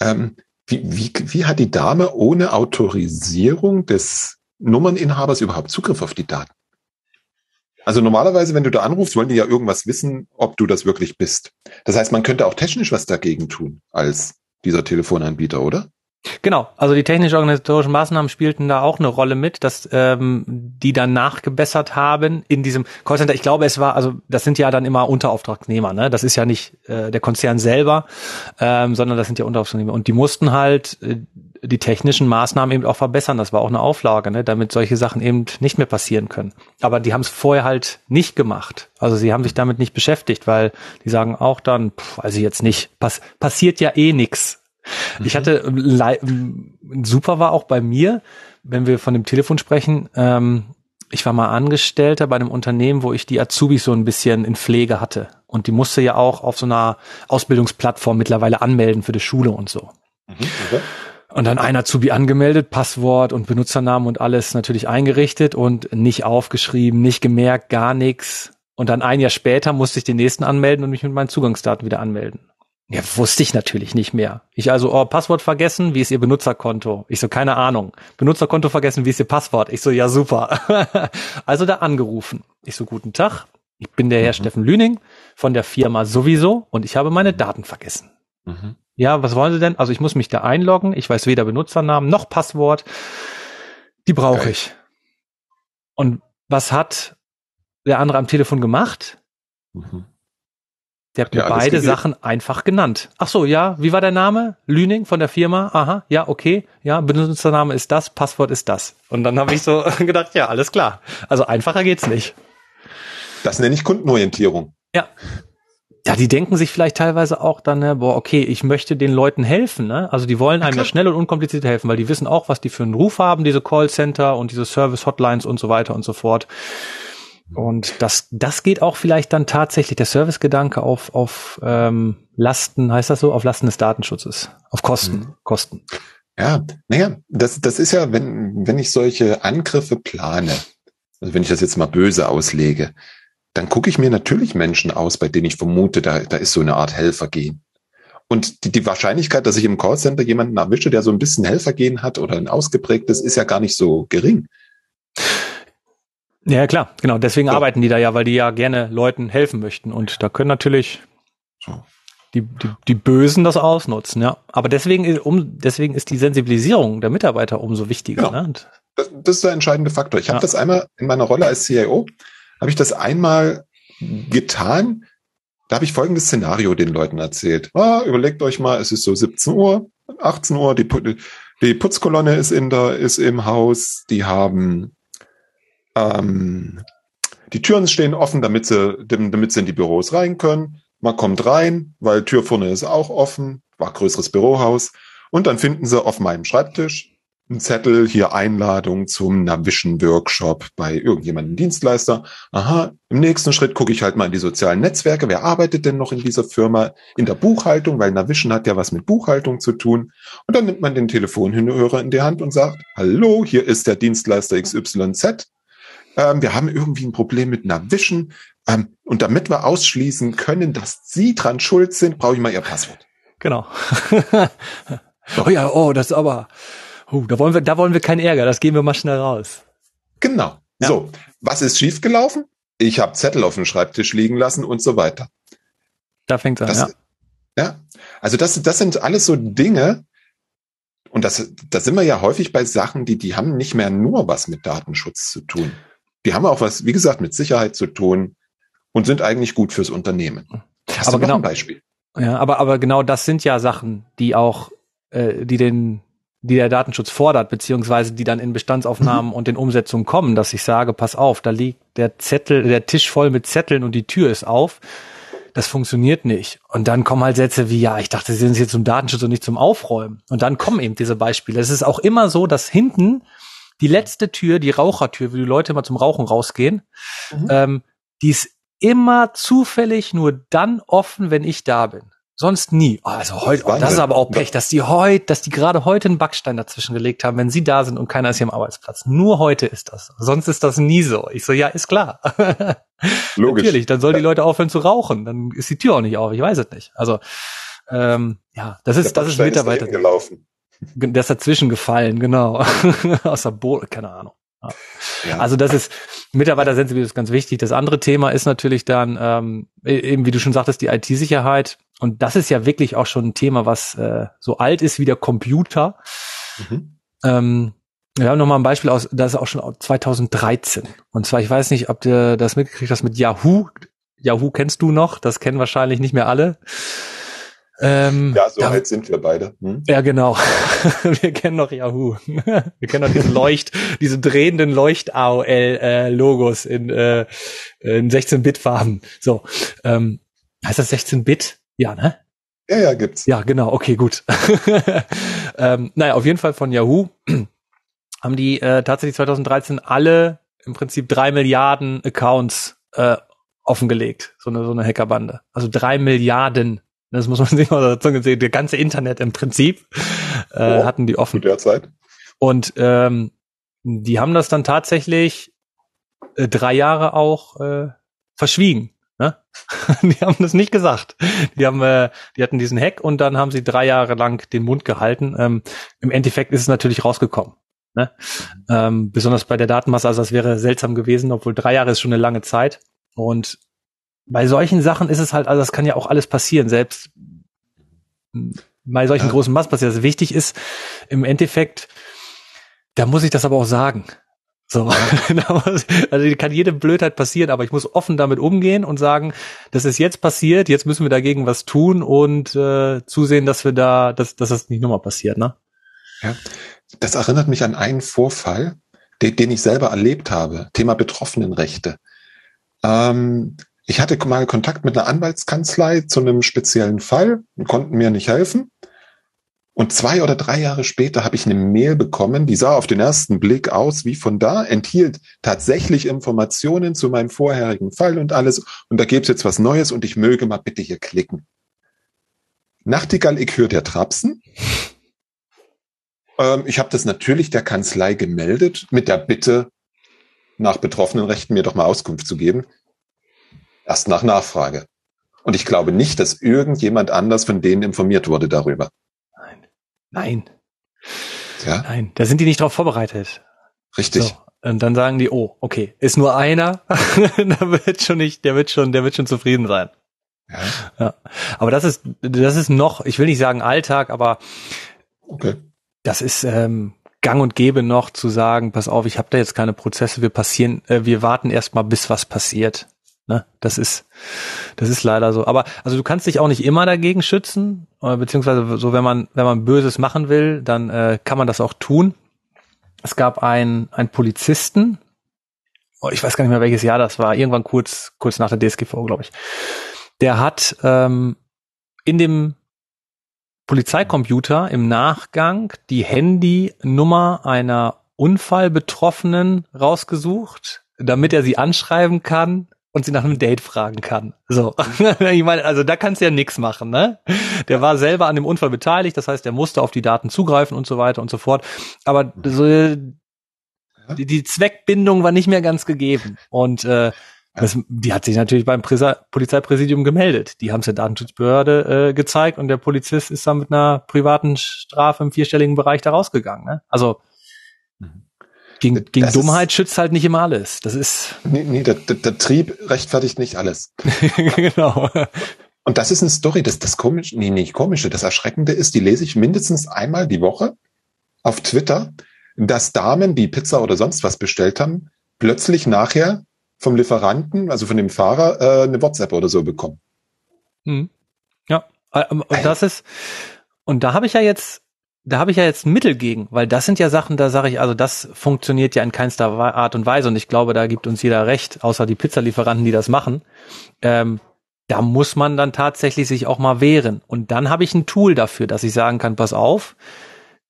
Ähm, wie, wie, wie hat die Dame ohne Autorisierung des Nummerninhabers überhaupt Zugriff auf die Daten? Also normalerweise, wenn du da anrufst, wollen die ja irgendwas wissen, ob du das wirklich bist. Das heißt, man könnte auch technisch was dagegen tun als dieser Telefonanbieter, oder? Genau, also die technisch-organisatorischen Maßnahmen spielten da auch eine Rolle mit, dass ähm, die dann nachgebessert haben in diesem Callcenter. Ich glaube, es war, also das sind ja dann immer Unterauftragnehmer, ne? Das ist ja nicht äh, der Konzern selber, ähm, sondern das sind ja Unterauftragnehmer. Und die mussten halt äh, die technischen Maßnahmen eben auch verbessern. Das war auch eine Auflage, ne? damit solche Sachen eben nicht mehr passieren können. Aber die haben es vorher halt nicht gemacht. Also sie haben sich damit nicht beschäftigt, weil die sagen auch dann, pff, also jetzt nicht, pass passiert ja eh nix Mhm. Ich hatte super war auch bei mir, wenn wir von dem Telefon sprechen. Ähm, ich war mal Angestellter bei einem Unternehmen, wo ich die Azubis so ein bisschen in Pflege hatte. Und die musste ja auch auf so einer Ausbildungsplattform mittlerweile anmelden für die Schule und so. Mhm, okay. Und dann ein Azubi angemeldet, Passwort und Benutzernamen und alles natürlich eingerichtet und nicht aufgeschrieben, nicht gemerkt, gar nichts. Und dann ein Jahr später musste ich den nächsten anmelden und mich mit meinen Zugangsdaten wieder anmelden. Ja, wusste ich natürlich nicht mehr. Ich also, oh, Passwort vergessen, wie ist Ihr Benutzerkonto? Ich so, keine Ahnung. Benutzerkonto vergessen, wie ist Ihr Passwort? Ich so, ja, super. also da angerufen. Ich so, guten Tag. Ich bin der Herr mhm. Steffen Lüning von der Firma sowieso und ich habe meine Daten vergessen. Mhm. Ja, was wollen Sie denn? Also ich muss mich da einloggen. Ich weiß weder Benutzernamen noch Passwort. Die brauche ich. Und was hat der andere am Telefon gemacht? Mhm. Der hat mir ja, beide. Sachen einfach genannt. Ach so, ja, wie war der Name? Lüning von der Firma? Aha, ja, okay. Ja, Benutzername ist das, Passwort ist das. Und dann habe ich so gedacht, ja, alles klar. Also einfacher geht's nicht. Das nenne ich Kundenorientierung. Ja. Ja, die denken sich vielleicht teilweise auch dann, ne, boah, okay, ich möchte den Leuten helfen, ne? Also die wollen einem ja, ja schnell und unkompliziert helfen, weil die wissen auch, was die für einen Ruf haben, diese Callcenter und diese Service-Hotlines und so weiter und so fort. Und das, das geht auch vielleicht dann tatsächlich, der Servicegedanke auf, auf ähm, Lasten, heißt das so, auf Lasten des Datenschutzes, auf Kosten, mhm. Kosten. Ja, naja, das, das ist ja, wenn, wenn ich solche Angriffe plane, also wenn ich das jetzt mal böse auslege, dann gucke ich mir natürlich Menschen aus, bei denen ich vermute, da, da ist so eine Art Helfergehen. Und die, die Wahrscheinlichkeit, dass ich im Callcenter jemanden erwische, der so ein bisschen Helfergehen hat oder ein ausgeprägtes, ist ja gar nicht so gering. Ja, klar, genau. Deswegen ja. arbeiten die da ja, weil die ja gerne Leuten helfen möchten. Und da können natürlich die, die, die Bösen das ausnutzen, ja. Aber deswegen, um, deswegen ist die Sensibilisierung der Mitarbeiter umso wichtiger. Ja. Ne? Das, das, ist der entscheidende Faktor. Ich habe ja. das einmal in meiner Rolle als CIO, habe ich das einmal getan. Da habe ich folgendes Szenario den Leuten erzählt. Ah, überlegt euch mal, es ist so 17 Uhr, 18 Uhr, die, die Putzkolonne ist in der, ist im Haus, die haben ähm, die Türen stehen offen, damit sie, damit sie in die Büros rein können. Man kommt rein, weil Tür vorne ist auch offen, war größeres Bürohaus. Und dann finden sie auf meinem Schreibtisch einen Zettel, hier Einladung zum Navision-Workshop bei irgendjemandem Dienstleister. Aha, im nächsten Schritt gucke ich halt mal in die sozialen Netzwerke. Wer arbeitet denn noch in dieser Firma? In der Buchhaltung, weil Navision hat ja was mit Buchhaltung zu tun. Und dann nimmt man den Telefonhörer in die Hand und sagt, hallo, hier ist der Dienstleister XYZ ähm, wir haben irgendwie ein Problem mit einer Vision. Ähm, und damit wir ausschließen können, dass Sie dran schuld sind, brauche ich mal Ihr Passwort. Genau. oh ja, oh, das ist aber, oh, da wollen wir, da wollen wir keinen Ärger, das gehen wir mal schnell raus. Genau. Ja. So, was ist schiefgelaufen? Ich habe Zettel auf dem Schreibtisch liegen lassen und so weiter. Da fängt an, das, ja. Ja, also das, das sind alles so Dinge, und das, da sind wir ja häufig bei Sachen, die, die haben nicht mehr nur was mit Datenschutz zu tun. Die haben auch was, wie gesagt, mit Sicherheit zu tun und sind eigentlich gut fürs Unternehmen. Hast aber genau, ein Beispiel? Ja, aber, aber genau das sind ja Sachen, die auch, äh, die den, die der Datenschutz fordert, beziehungsweise die dann in Bestandsaufnahmen mhm. und in Umsetzungen kommen, dass ich sage, pass auf, da liegt der Zettel, der Tisch voll mit Zetteln und die Tür ist auf das funktioniert nicht. Und dann kommen halt Sätze wie, ja, ich dachte, sie sind hier zum Datenschutz und nicht zum Aufräumen. Und dann kommen eben diese Beispiele. Es ist auch immer so, dass hinten die letzte Tür, die Rauchertür, wo die Leute immer zum Rauchen rausgehen, mhm. ähm, die ist immer zufällig nur dann offen, wenn ich da bin. Sonst nie. Oh, also heute, oh, das ist aber auch Pech, dass die heute, dass die gerade heute einen Backstein dazwischen gelegt haben, wenn sie da sind und keiner ist hier am Arbeitsplatz. Nur heute ist das. Sonst ist das nie so. Ich so, ja, ist klar. Logisch. Natürlich, dann sollen die Leute aufhören zu rauchen. Dann ist die Tür auch nicht auf. Ich weiß es nicht. Also, ähm, ja, das ist, das ist Mitarbeiter. Ist gelaufen. Der ist dazwischen gefallen, genau. Aus der Boot, keine Ahnung. Ja. Also das ist Mitarbeitersensibilität ist ganz wichtig. Das andere Thema ist natürlich dann ähm, e-, eben, wie du schon sagtest, die IT-Sicherheit. Und das ist ja wirklich auch schon ein Thema, was äh, so alt ist wie der Computer. Mhm. Ähm, wir haben noch mal ein Beispiel aus, das ist auch schon 2013. Und zwar, ich weiß nicht, ob du das mitgekriegt hast mit Yahoo. Yahoo kennst du noch, das kennen wahrscheinlich nicht mehr alle. Ähm, ja, so da, alt sind wir beide. Hm? Ja, genau. wir kennen noch Yahoo. wir kennen noch diese Leucht, diese drehenden Leucht-AOL-Logos äh, in, äh, in 16-Bit-Farben. So, ähm, heißt das 16-Bit? Ja, ne? Ja, ja, gibt's. Ja, genau, okay, gut. ähm, naja, auf jeden Fall von Yahoo haben die äh, tatsächlich 2013 alle im Prinzip drei Milliarden Accounts äh, offengelegt, so eine, so eine Hackerbande. Also drei Milliarden. Das muss man sich mal dazu sehen. Der ganze Internet im Prinzip äh, oh, hatten die offen. Derzeit. Und ähm, die haben das dann tatsächlich äh, drei Jahre auch äh, verschwiegen. Ne? die haben das nicht gesagt. Die haben, äh, die hatten diesen Hack und dann haben sie drei Jahre lang den Mund gehalten. Ähm, Im Endeffekt ist es natürlich rausgekommen. Ne? Ähm, besonders bei der Datenmasse, also das wäre seltsam gewesen, obwohl drei Jahre ist schon eine lange Zeit. Und bei solchen Sachen ist es halt, also das kann ja auch alles passieren, selbst bei solchen ja. großen Massen passiert. Also wichtig ist im Endeffekt, da muss ich das aber auch sagen. So, also kann jede Blödheit passieren, aber ich muss offen damit umgehen und sagen, das ist jetzt passiert, jetzt müssen wir dagegen was tun und äh, zusehen, dass wir da, dass, dass das nicht nochmal passiert, ne? Ja, das erinnert mich an einen Vorfall, den, den ich selber erlebt habe. Thema Betroffenenrechte. Ähm, ich hatte mal Kontakt mit einer Anwaltskanzlei zu einem speziellen Fall und konnten mir nicht helfen. Und zwei oder drei Jahre später habe ich eine Mail bekommen, die sah auf den ersten Blick aus wie von da, enthielt tatsächlich Informationen zu meinem vorherigen Fall und alles. Und da gibt's jetzt was Neues und ich möge mal bitte hier klicken. Nachtigall, ich höre der Trapsen. Ähm, ich habe das natürlich der Kanzlei gemeldet mit der Bitte, nach betroffenen Rechten mir doch mal Auskunft zu geben. Erst nach Nachfrage. Und ich glaube nicht, dass irgendjemand anders von denen informiert wurde darüber. Nein. Ja? Nein, da sind die nicht drauf vorbereitet. Richtig. So. Und dann sagen die, oh, okay, ist nur einer, da wird schon nicht, der wird schon, der wird schon zufrieden sein. Ja. ja. Aber das ist, das ist noch, ich will nicht sagen Alltag, aber okay. das ist ähm, gang und gäbe noch zu sagen, pass auf, ich habe da jetzt keine Prozesse, wir passieren, äh, wir warten erstmal, bis was passiert. Ne? Das ist, das ist leider so. Aber also du kannst dich auch nicht immer dagegen schützen, äh, beziehungsweise so, wenn man, wenn man Böses machen will, dann äh, kann man das auch tun. Es gab einen, einen Polizisten, oh, ich weiß gar nicht mehr welches Jahr das war, irgendwann kurz, kurz nach der DSGVO, glaube ich. Der hat ähm, in dem Polizeicomputer im Nachgang die Handynummer einer Unfallbetroffenen rausgesucht, damit er sie anschreiben kann und sie nach einem Date fragen kann. So, ich meine, also da kannst du ja nichts machen, ne? Der war selber an dem Unfall beteiligt, das heißt, er musste auf die Daten zugreifen und so weiter und so fort. Aber so, die, die Zweckbindung war nicht mehr ganz gegeben und äh, das, die hat sich natürlich beim Prisa Polizeipräsidium gemeldet. Die haben es der Datenschutzbehörde äh, gezeigt und der Polizist ist dann mit einer privaten Strafe im vierstelligen Bereich da rausgegangen. Ne? Also. Gegen, gegen das Dummheit ist, schützt halt nicht immer alles. Das ist. Nee, nee der, der, der Trieb rechtfertigt nicht alles. genau. Und das ist eine Story, das, das komische, nee, nicht komische, das Erschreckende ist, die lese ich mindestens einmal die Woche auf Twitter, dass Damen, die Pizza oder sonst was bestellt haben, plötzlich nachher vom Lieferanten, also von dem Fahrer, äh, eine WhatsApp oder so bekommen. Hm. Ja, äh, und das ist, und da habe ich ja jetzt, da habe ich ja jetzt ein Mittel gegen, weil das sind ja Sachen, da sage ich, also das funktioniert ja in keinster Art und Weise und ich glaube, da gibt uns jeder recht, außer die Pizzalieferanten, die das machen. Ähm, da muss man dann tatsächlich sich auch mal wehren. Und dann habe ich ein Tool dafür, dass ich sagen kann, pass auf,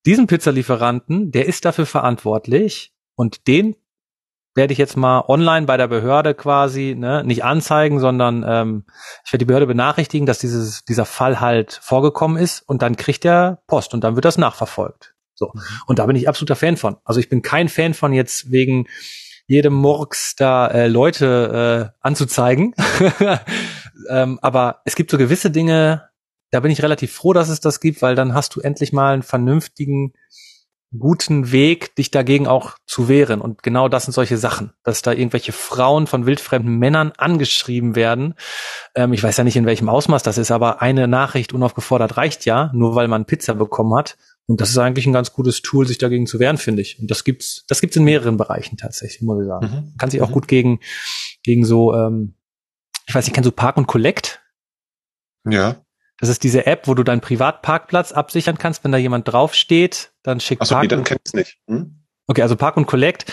diesen Pizzalieferanten, der ist dafür verantwortlich und den werde ich jetzt mal online bei der Behörde quasi ne, nicht anzeigen, sondern ähm, ich werde die Behörde benachrichtigen, dass dieses, dieser Fall halt vorgekommen ist und dann kriegt er Post und dann wird das nachverfolgt. So. Mhm. Und da bin ich absoluter Fan von. Also ich bin kein Fan von jetzt wegen jedem Murks da äh, Leute äh, anzuzeigen. ähm, aber es gibt so gewisse Dinge, da bin ich relativ froh, dass es das gibt, weil dann hast du endlich mal einen vernünftigen guten Weg, dich dagegen auch zu wehren. Und genau das sind solche Sachen, dass da irgendwelche Frauen von wildfremden Männern angeschrieben werden. Ähm, ich weiß ja nicht, in welchem Ausmaß das ist, aber eine Nachricht unaufgefordert reicht ja, nur weil man Pizza bekommen hat. Und das ist eigentlich ein ganz gutes Tool, sich dagegen zu wehren, finde ich. Und das gibt's, das gibt's in mehreren Bereichen tatsächlich, muss ich sagen. Mhm. Kann sich auch mhm. gut gegen, gegen so, ähm, ich weiß nicht, kennst du Park und Collect? Ja. Das ist diese App, wo du deinen Privatparkplatz absichern kannst, wenn da jemand draufsteht, dann schickt Achso, Park. Nee, dann kennst nicht. Hm? Okay, also Park und Collect.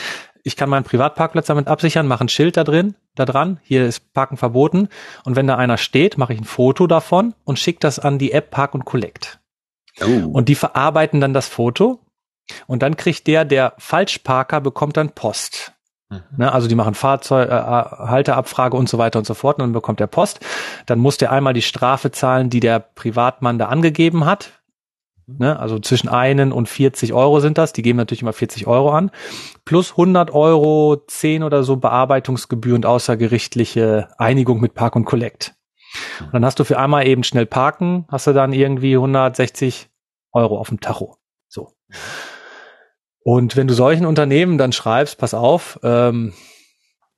Ich kann meinen Privatparkplatz damit absichern, mache ein Schild da drin, da dran. Hier ist Parken verboten. Und wenn da einer steht, mache ich ein Foto davon und schicke das an die App Park und Collect. Oh. Und die verarbeiten dann das Foto. Und dann kriegt der, der Falschparker, bekommt dann Post. Ne, also die machen Fahrzeug, äh, Halterabfrage und so weiter und so fort und dann bekommt der Post. Dann muss der einmal die Strafe zahlen, die der Privatmann da angegeben hat. Ne, also zwischen einen und 40 Euro sind das. Die geben natürlich immer 40 Euro an. Plus 100 Euro, 10 oder so Bearbeitungsgebühr und außergerichtliche Einigung mit Park und Collect. Und dann hast du für einmal eben schnell parken, hast du dann irgendwie 160 Euro auf dem Tacho. So. Und wenn du solchen Unternehmen dann schreibst, pass auf, ähm,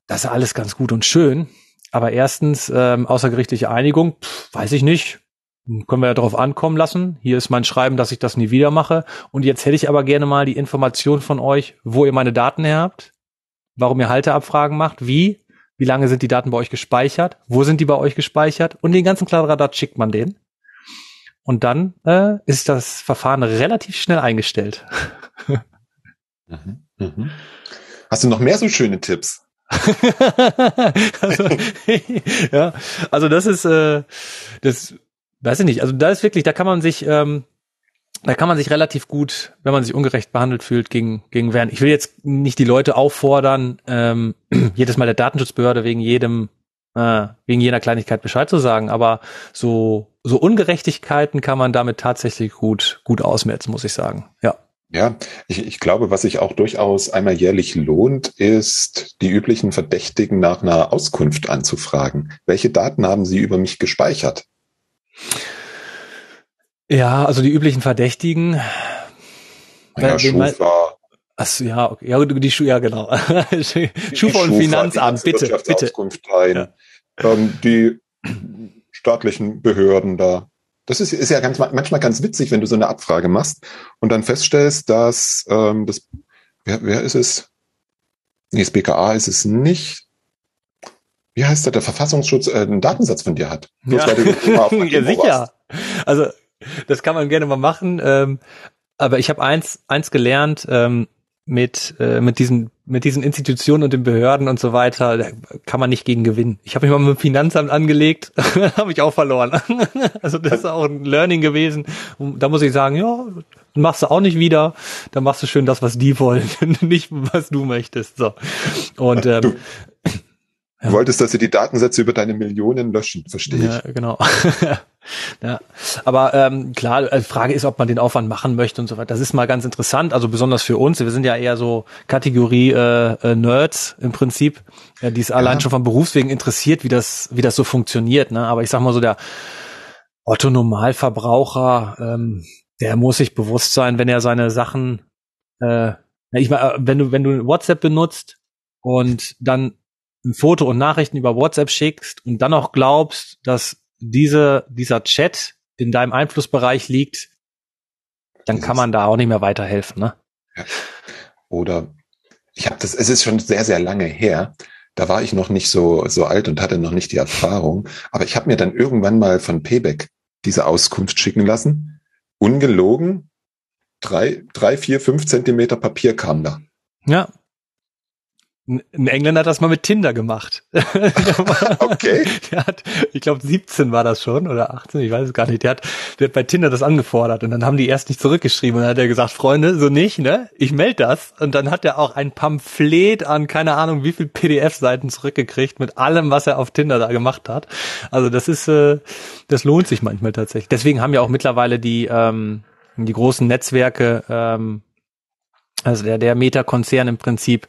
das ist alles ganz gut und schön, aber erstens ähm, außergerichtliche Einigung, pff, weiß ich nicht, können wir ja darauf ankommen lassen. Hier ist mein Schreiben, dass ich das nie wieder mache. Und jetzt hätte ich aber gerne mal die Information von euch, wo ihr meine Daten her habt, warum ihr Halteabfragen macht, wie, wie lange sind die Daten bei euch gespeichert, wo sind die bei euch gespeichert und den ganzen Kladderadat schickt man den. Und dann äh, ist das Verfahren relativ schnell eingestellt. Mhm. Mhm. Hast du noch mehr so schöne Tipps? also, ja, also das ist, äh, das weiß ich nicht. Also da ist wirklich, da kann man sich, ähm, da kann man sich relativ gut, wenn man sich ungerecht behandelt fühlt, gegen, gegen wehren. Ich will jetzt nicht die Leute auffordern, ähm, jedes Mal der Datenschutzbehörde wegen jedem, äh, wegen jener Kleinigkeit Bescheid zu sagen, aber so, so Ungerechtigkeiten kann man damit tatsächlich gut, gut ausmerzen, muss ich sagen. Ja. Ja, ich, ich glaube, was sich auch durchaus einmal jährlich lohnt, ist, die üblichen Verdächtigen nach einer Auskunft anzufragen. Welche Daten haben Sie über mich gespeichert? Ja, also die üblichen Verdächtigen. Ja, Schufa. Ach, ja, okay. ja, die Schufa, ja, genau. Schufa und Finanzamt, bitte, bitte. Ja. Ähm, die staatlichen Behörden da. Das ist, ist ja ganz, manchmal ganz witzig, wenn du so eine Abfrage machst und dann feststellst, dass ähm, das, wer, wer ist es? Nee, das BKA ist es nicht. Wie heißt der, der Verfassungsschutz äh, einen Datensatz von dir hat? Bloß, ja. ja, sicher. Also das kann man gerne mal machen. Ähm, aber ich habe eins, eins gelernt, ähm, mit, äh, mit, diesen, mit diesen Institutionen und den Behörden und so weiter, da kann man nicht gegen gewinnen. Ich habe mich mal mit dem Finanzamt angelegt, habe ich auch verloren. also das ist auch ein Learning gewesen. Und da muss ich sagen, ja, machst du auch nicht wieder, dann machst du schön das, was die wollen, nicht was du möchtest. So. Und ähm, Du wolltest, dass sie die Datensätze über deine Millionen löschen, verstehe ja, ich. Genau. ja, aber ähm, klar, die äh, Frage ist, ob man den Aufwand machen möchte und so weiter. Das ist mal ganz interessant, also besonders für uns. Wir sind ja eher so Kategorie äh, äh, Nerds im Prinzip, äh, die es ja. allein schon vom Berufswegen interessiert, wie das, wie das so funktioniert. Ne? Aber ich sag mal so, der Otto Normalverbraucher, ähm, der muss sich bewusst sein, wenn er seine Sachen, äh, ich meine, wenn du wenn du WhatsApp benutzt und dann ein Foto und Nachrichten über WhatsApp schickst und dann auch glaubst, dass diese, dieser Chat in deinem Einflussbereich liegt, dann kann man da auch nicht mehr weiterhelfen. Ne? Ja. Oder ich habe das, es ist schon sehr, sehr lange her. Da war ich noch nicht so, so alt und hatte noch nicht die Erfahrung. Aber ich habe mir dann irgendwann mal von Payback diese Auskunft schicken lassen. Ungelogen, drei, drei, vier, fünf Zentimeter Papier kam da. Ja, ein Engländer hat das mal mit Tinder gemacht. okay. Der hat, ich glaube 17 war das schon oder 18, ich weiß es gar nicht. Der hat, der hat bei Tinder das angefordert und dann haben die erst nicht zurückgeschrieben und dann hat er gesagt, Freunde, so nicht, ne? Ich melde das und dann hat er auch ein Pamphlet an keine Ahnung wie viel PDF-Seiten zurückgekriegt mit allem, was er auf Tinder da gemacht hat. Also das ist, äh, das lohnt sich manchmal tatsächlich. Deswegen haben ja auch mittlerweile die ähm, die großen Netzwerke, ähm, also der der Meta-Konzern im Prinzip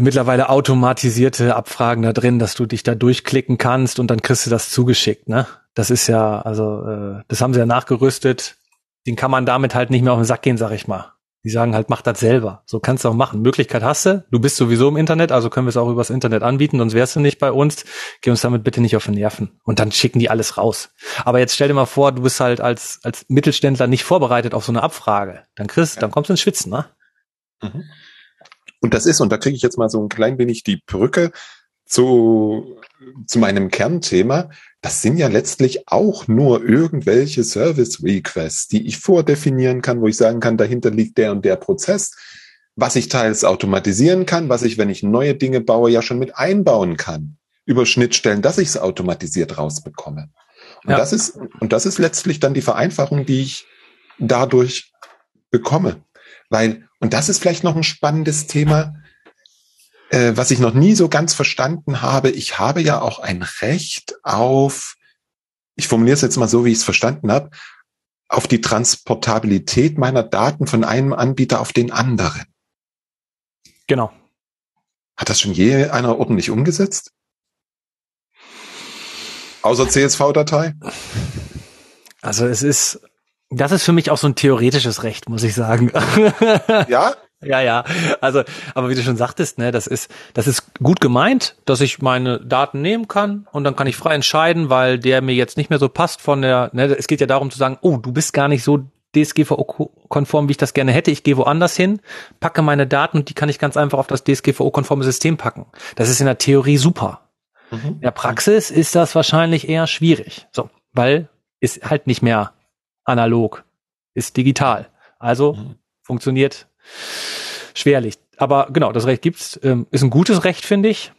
mittlerweile automatisierte Abfragen da drin, dass du dich da durchklicken kannst und dann kriegst du das zugeschickt, ne? Das ist ja, also, äh, das haben sie ja nachgerüstet. Den kann man damit halt nicht mehr auf den Sack gehen, sag ich mal. Die sagen halt, mach das selber. So kannst du auch machen. Möglichkeit hast du. Du bist sowieso im Internet, also können wir es auch übers Internet anbieten, sonst wärst du nicht bei uns. Geh uns damit bitte nicht auf den Nerven. Und dann schicken die alles raus. Aber jetzt stell dir mal vor, du bist halt als, als Mittelständler nicht vorbereitet auf so eine Abfrage. Dann kriegst, dann kommst du ins Schwitzen, ne? Mhm. Und das ist, und da kriege ich jetzt mal so ein klein wenig die Brücke zu, zu meinem Kernthema. Das sind ja letztlich auch nur irgendwelche Service Requests, die ich vordefinieren kann, wo ich sagen kann, dahinter liegt der und der Prozess, was ich teils automatisieren kann, was ich, wenn ich neue Dinge baue, ja schon mit einbauen kann über Schnittstellen, dass ich es automatisiert rausbekomme. Und ja. das ist, und das ist letztlich dann die Vereinfachung, die ich dadurch bekomme. Weil, und das ist vielleicht noch ein spannendes Thema, äh, was ich noch nie so ganz verstanden habe. Ich habe ja auch ein Recht auf, ich formuliere es jetzt mal so, wie ich es verstanden habe, auf die Transportabilität meiner Daten von einem Anbieter auf den anderen. Genau. Hat das schon je einer ordentlich umgesetzt? Außer CSV-Datei? Also es ist das ist für mich auch so ein theoretisches Recht, muss ich sagen. Ja? Ja, ja. Also, aber wie du schon sagtest, ne, das ist, das ist gut gemeint, dass ich meine Daten nehmen kann und dann kann ich frei entscheiden, weil der mir jetzt nicht mehr so passt von der, ne, es geht ja darum zu sagen, oh, du bist gar nicht so DSGVO-konform, wie ich das gerne hätte. Ich gehe woanders hin, packe meine Daten und die kann ich ganz einfach auf das DSGVO-konforme System packen. Das ist in der Theorie super. Mhm. In der Praxis ist das wahrscheinlich eher schwierig. So, weil ist halt nicht mehr analog, ist digital. Also mhm. funktioniert schwerlich. Aber genau, das Recht gibt's, ähm, ist ein gutes Recht, finde ich.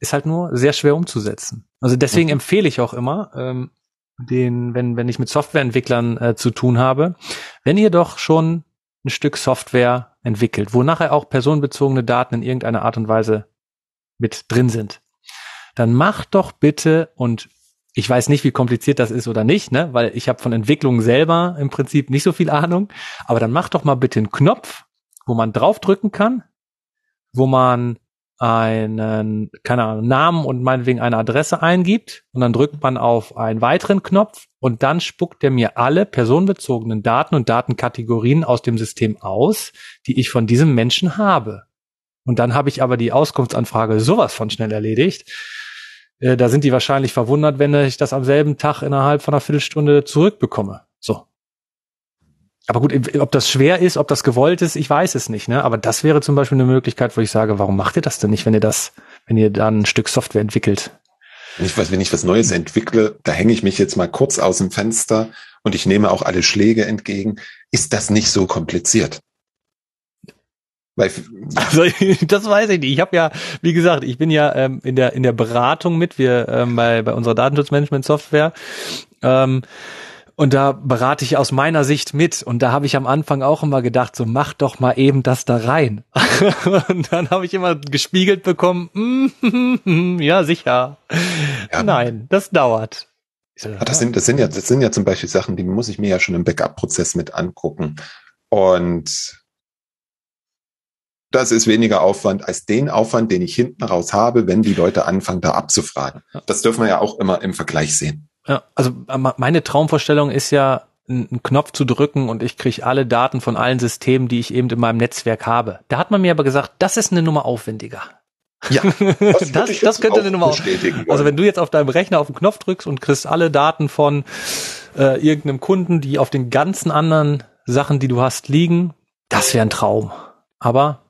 Ist halt nur sehr schwer umzusetzen. Also deswegen mhm. empfehle ich auch immer, ähm, den, wenn, wenn ich mit Softwareentwicklern äh, zu tun habe, wenn ihr doch schon ein Stück Software entwickelt, wo nachher auch personenbezogene Daten in irgendeiner Art und Weise mit drin sind, dann macht doch bitte und ich weiß nicht, wie kompliziert das ist oder nicht, ne? weil ich habe von Entwicklung selber im Prinzip nicht so viel Ahnung. Aber dann mach doch mal bitte einen Knopf, wo man draufdrücken kann, wo man einen, keine Ahnung, Namen und meinetwegen eine Adresse eingibt und dann drückt man auf einen weiteren Knopf und dann spuckt er mir alle personenbezogenen Daten und Datenkategorien aus dem System aus, die ich von diesem Menschen habe. Und dann habe ich aber die Auskunftsanfrage sowas von schnell erledigt äh, da sind die wahrscheinlich verwundert, wenn ich das am selben Tag innerhalb von einer Viertelstunde zurückbekomme. So. Aber gut, ob das schwer ist, ob das gewollt ist, ich weiß es nicht. Ne? Aber das wäre zum Beispiel eine Möglichkeit, wo ich sage, warum macht ihr das denn nicht, wenn ihr das, wenn ihr dann ein Stück Software entwickelt? Ich was, wenn ich was Neues entwickle, da hänge ich mich jetzt mal kurz aus dem Fenster und ich nehme auch alle Schläge entgegen. Ist das nicht so kompliziert? Weil, also das weiß ich nicht. Ich habe ja, wie gesagt, ich bin ja ähm, in der in der Beratung mit, wir ähm, bei bei unserer Datenschutzmanagement-Software. Ähm, und da berate ich aus meiner Sicht mit. Und da habe ich am Anfang auch immer gedacht, so mach doch mal eben das da rein. und dann habe ich immer gespiegelt bekommen, mm, ja sicher. Ja. Nein, das dauert. So, das sind das sind ja das sind ja zum Beispiel Sachen, die muss ich mir ja schon im Backup-Prozess mit angucken. Und das ist weniger Aufwand als den Aufwand, den ich hinten raus habe, wenn die Leute anfangen, da abzufragen. Das dürfen wir ja auch immer im Vergleich sehen. Ja, also äh, meine Traumvorstellung ist ja, einen Knopf zu drücken und ich kriege alle Daten von allen Systemen, die ich eben in meinem Netzwerk habe. Da hat man mir aber gesagt, das ist eine Nummer aufwendiger. Ja, das, das, das könnte eine Nummer bestätigen. Also wenn du jetzt auf deinem Rechner auf den Knopf drückst und kriegst alle Daten von äh, irgendeinem Kunden, die auf den ganzen anderen Sachen, die du hast, liegen. Das wäre ein Traum. Aber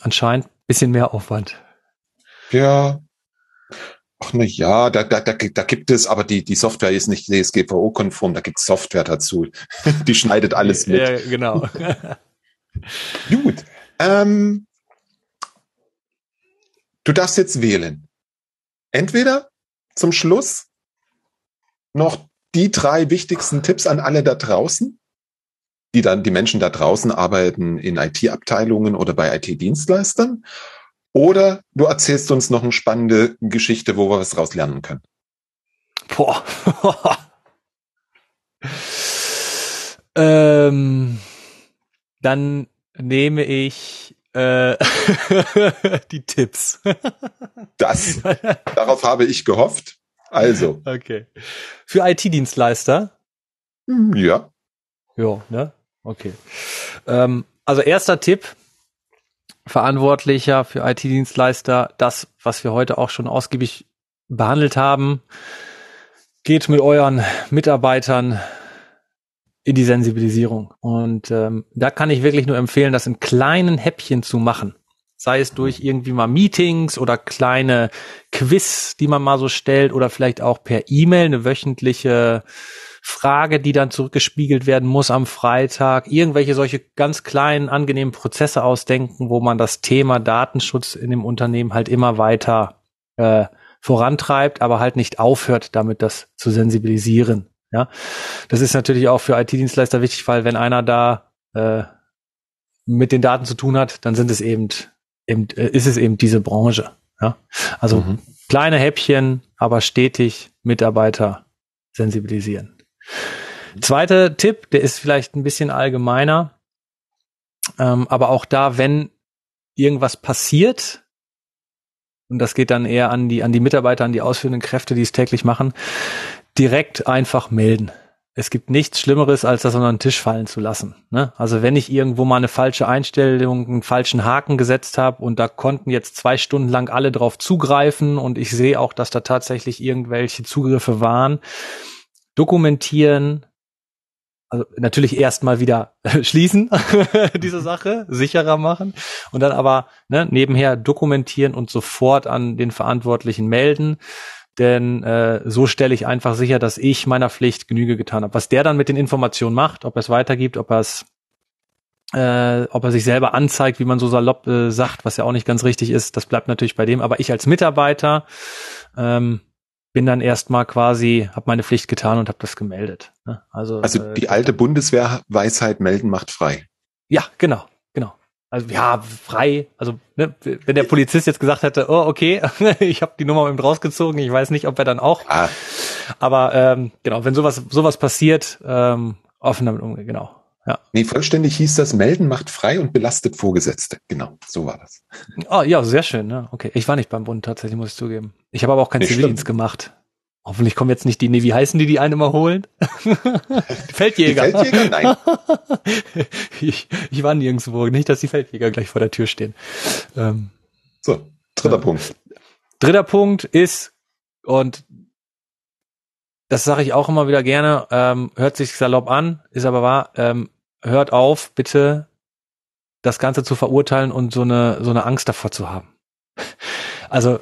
anscheinend bisschen mehr Aufwand. Ja. Ach na ja, da, da, da, da gibt es, aber die, die Software ist nicht DSGVO-konform, da gibt es Software dazu. die schneidet alles mit. Ja, genau. Gut. Ähm, du darfst jetzt wählen. Entweder zum Schluss noch die drei wichtigsten Tipps an alle da draußen, die dann die Menschen da draußen arbeiten in IT-Abteilungen oder bei IT-Dienstleistern. Oder du erzählst uns noch eine spannende Geschichte, wo wir was draus lernen können. Boah. ähm, dann nehme ich äh, die Tipps. das, darauf habe ich gehofft. Also. Okay. Für IT-Dienstleister? Ja. Ja, ne? Okay. Ähm, also erster Tipp, Verantwortlicher für IT-Dienstleister, das, was wir heute auch schon ausgiebig behandelt haben, geht mit euren Mitarbeitern in die Sensibilisierung. Und ähm, da kann ich wirklich nur empfehlen, das in kleinen Häppchen zu machen. Sei es durch irgendwie mal Meetings oder kleine Quiz, die man mal so stellt oder vielleicht auch per E-Mail eine wöchentliche Frage, die dann zurückgespiegelt werden muss am Freitag. Irgendwelche solche ganz kleinen, angenehmen Prozesse ausdenken, wo man das Thema Datenschutz in dem Unternehmen halt immer weiter äh, vorantreibt, aber halt nicht aufhört, damit das zu sensibilisieren. Ja, das ist natürlich auch für IT-Dienstleister wichtig, weil wenn einer da äh, mit den Daten zu tun hat, dann sind es eben, eben äh, ist es eben diese Branche. Ja, also mhm. kleine Häppchen, aber stetig Mitarbeiter sensibilisieren. Zweiter Tipp, der ist vielleicht ein bisschen allgemeiner, ähm, aber auch da, wenn irgendwas passiert, und das geht dann eher an die, an die Mitarbeiter, an die ausführenden Kräfte, die es täglich machen, direkt einfach melden. Es gibt nichts Schlimmeres, als das unter den Tisch fallen zu lassen. Ne? Also wenn ich irgendwo mal eine falsche Einstellung, einen falschen Haken gesetzt habe und da konnten jetzt zwei Stunden lang alle drauf zugreifen und ich sehe auch, dass da tatsächlich irgendwelche Zugriffe waren, dokumentieren, also natürlich erstmal wieder schließen, diese Sache, sicherer machen und dann aber ne, nebenher dokumentieren und sofort an den Verantwortlichen melden denn äh, so stelle ich einfach sicher, dass ich meiner Pflicht Genüge getan habe. Was der dann mit den Informationen macht, ob er es weitergibt, ob er es äh, ob er sich selber anzeigt, wie man so salopp äh, sagt, was ja auch nicht ganz richtig ist, das bleibt natürlich bei dem. Aber ich als Mitarbeiter ähm, bin dann erstmal quasi, habe meine Pflicht getan und habe das gemeldet. Ne? Also, also äh, die alte Bundeswehrweisheit melden macht frei. Ja, genau. Also ja, frei. Also ne, wenn der Polizist jetzt gesagt hätte, oh okay, ich habe die Nummer eben rausgezogen, ich weiß nicht, ob er dann auch. Ah. Aber ähm, genau, wenn sowas sowas passiert, ähm, offen damit umgehen, genau. Ja. Nee, vollständig hieß das, melden macht frei und belastet Vorgesetzte. Genau, so war das. Oh ja, sehr schön. Ne? Okay, ich war nicht beim Bund tatsächlich, muss ich zugeben. Ich habe aber auch keinen Zivildienst gemacht. Hoffentlich kommen jetzt nicht die, nee, wie heißen die, die einen immer holen? Feldjäger. Die Feldjäger? Nein. ich, ich war nirgendwo. Nicht, dass die Feldjäger gleich vor der Tür stehen. Ähm, so, dritter äh, Punkt. Dritter Punkt ist, und das sage ich auch immer wieder gerne, ähm, hört sich salopp an, ist aber wahr, ähm, hört auf, bitte das Ganze zu verurteilen und so eine, so eine Angst davor zu haben. Also,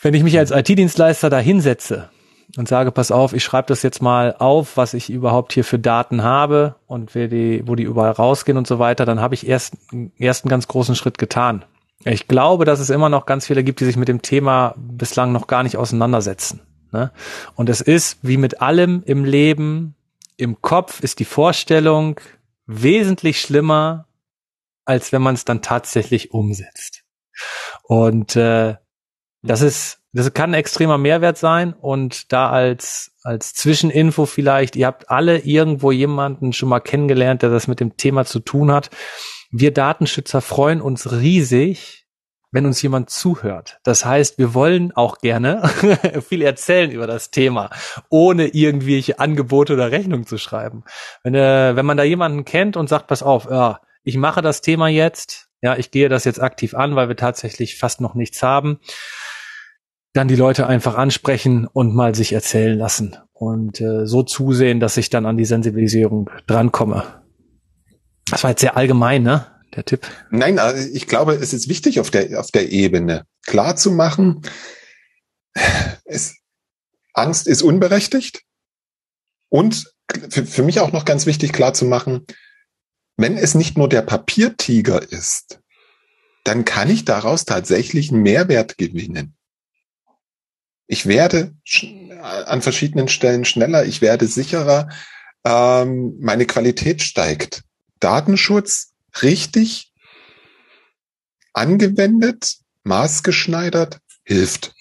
wenn ich mich als IT-Dienstleister da hinsetze und sage, pass auf, ich schreibe das jetzt mal auf, was ich überhaupt hier für Daten habe und wer die, wo die überall rausgehen und so weiter, dann habe ich erst, erst einen ganz großen Schritt getan. Ich glaube, dass es immer noch ganz viele gibt, die sich mit dem Thema bislang noch gar nicht auseinandersetzen. Ne? Und es ist wie mit allem im Leben, im Kopf ist die Vorstellung wesentlich schlimmer, als wenn man es dann tatsächlich umsetzt. Und äh, das ist, das kann ein extremer Mehrwert sein und da als, als Zwischeninfo vielleicht, ihr habt alle irgendwo jemanden schon mal kennengelernt, der das mit dem Thema zu tun hat. Wir Datenschützer freuen uns riesig, wenn uns jemand zuhört. Das heißt, wir wollen auch gerne viel erzählen über das Thema, ohne irgendwelche Angebote oder Rechnungen zu schreiben. Wenn, äh, wenn man da jemanden kennt und sagt, pass auf, ja, ich mache das Thema jetzt, ja, ich gehe das jetzt aktiv an, weil wir tatsächlich fast noch nichts haben dann die Leute einfach ansprechen und mal sich erzählen lassen und äh, so zusehen, dass ich dann an die Sensibilisierung drankomme. Das war jetzt sehr allgemein, ne? Der Tipp. Nein, also ich glaube, es ist wichtig auf der auf der Ebene klar zu machen. Es, Angst ist unberechtigt und für, für mich auch noch ganz wichtig klar zu machen, wenn es nicht nur der Papiertiger ist, dann kann ich daraus tatsächlich einen Mehrwert gewinnen. Ich werde an verschiedenen Stellen schneller, ich werde sicherer, ähm, meine Qualität steigt. Datenschutz richtig angewendet, maßgeschneidert, hilft.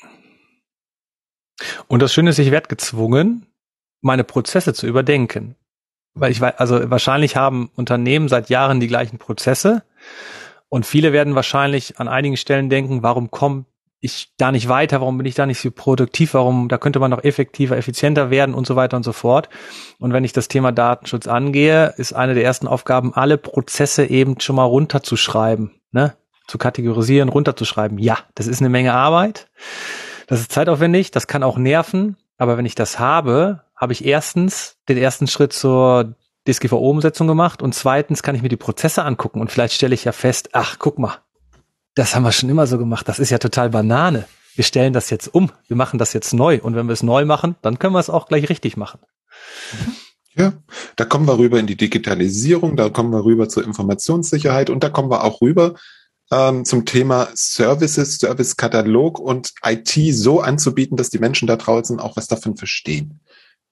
Und das Schöne ist, ich werde gezwungen, meine Prozesse zu überdenken. Weil ich weiß, also wahrscheinlich haben Unternehmen seit Jahren die gleichen Prozesse und viele werden wahrscheinlich an einigen Stellen denken, warum komme ich da nicht weiter, warum bin ich da nicht so produktiv, warum, da könnte man noch effektiver, effizienter werden und so weiter und so fort. Und wenn ich das Thema Datenschutz angehe, ist eine der ersten Aufgaben, alle Prozesse eben schon mal runterzuschreiben, ne? Zu kategorisieren, runterzuschreiben. Ja, das ist eine Menge Arbeit. Das ist zeitaufwendig, das kann auch nerven. Aber wenn ich das habe, habe ich erstens den ersten Schritt zur DSGVO-Umsetzung gemacht und zweitens kann ich mir die Prozesse angucken und vielleicht stelle ich ja fest, ach, guck mal, das haben wir schon immer so gemacht, das ist ja total Banane. Wir stellen das jetzt um, wir machen das jetzt neu und wenn wir es neu machen, dann können wir es auch gleich richtig machen. Ja, da kommen wir rüber in die Digitalisierung, da kommen wir rüber zur Informationssicherheit und da kommen wir auch rüber ähm, zum Thema Services, Servicekatalog und IT so anzubieten, dass die Menschen da draußen auch was davon verstehen.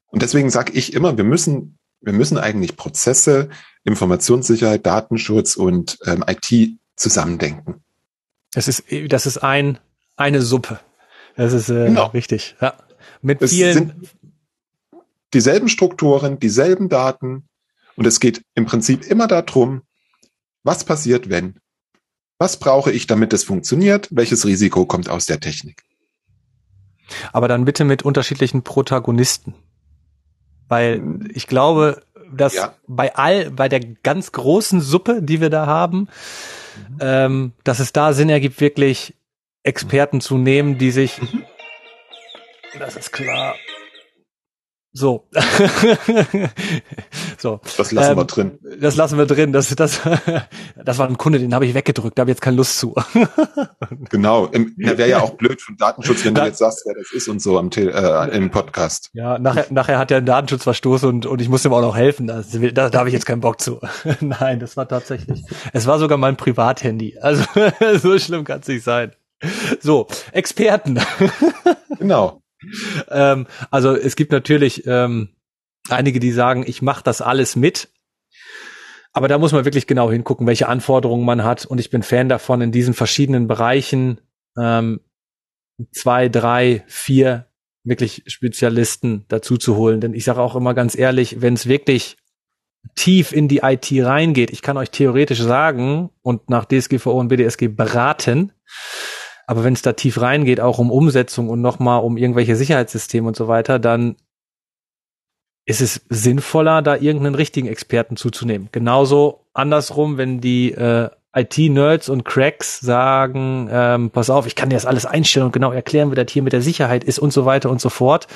Und deswegen sage ich immer, wir müssen, wir müssen eigentlich Prozesse, Informationssicherheit, Datenschutz und ähm, IT zusammendenken. Das ist, das ist ein, eine Suppe. Das ist äh, genau. richtig. Ja. Mit es vielen. Sind dieselben Strukturen, dieselben Daten. Und es geht im Prinzip immer darum, was passiert, wenn was brauche ich, damit es funktioniert? Welches Risiko kommt aus der Technik? Aber dann bitte mit unterschiedlichen Protagonisten. Weil ich glaube, dass ja. bei all, bei der ganz großen Suppe, die wir da haben, mhm. ähm, dass es da Sinn ergibt, wirklich Experten zu nehmen, die sich, mhm. das ist klar, so. so. Das lassen ähm, wir drin. Das lassen wir drin. Das, das, das war ein Kunde, den habe ich weggedrückt, da habe ich jetzt keine Lust zu. genau. Im, wäre ja auch blöd von Datenschutz, wenn du jetzt sagst, wer das ist und so am äh, im Podcast. Ja, nachher, nachher hat er einen Datenschutzverstoß und, und ich muss ihm auch noch helfen. Da, da, da habe ich jetzt keinen Bock zu. Nein, das war tatsächlich. Es war sogar mein Privathandy. Also so schlimm kann es nicht sein. So, Experten. genau ähm, also es gibt natürlich ähm, einige, die sagen, ich mache das alles mit. Aber da muss man wirklich genau hingucken, welche Anforderungen man hat. Und ich bin Fan davon, in diesen verschiedenen Bereichen ähm, zwei, drei, vier wirklich Spezialisten dazu zu holen. Denn ich sage auch immer ganz ehrlich, wenn es wirklich tief in die IT reingeht, ich kann euch theoretisch sagen und nach DSGVO und BDSG beraten, aber wenn es da tief reingeht, auch um Umsetzung und nochmal um irgendwelche Sicherheitssysteme und so weiter, dann ist es sinnvoller, da irgendeinen richtigen Experten zuzunehmen. Genauso andersrum, wenn die äh, IT-Nerds und Cracks sagen, ähm, pass auf, ich kann dir das alles einstellen und genau erklären, wie das hier mit der Sicherheit ist und so weiter und so fort.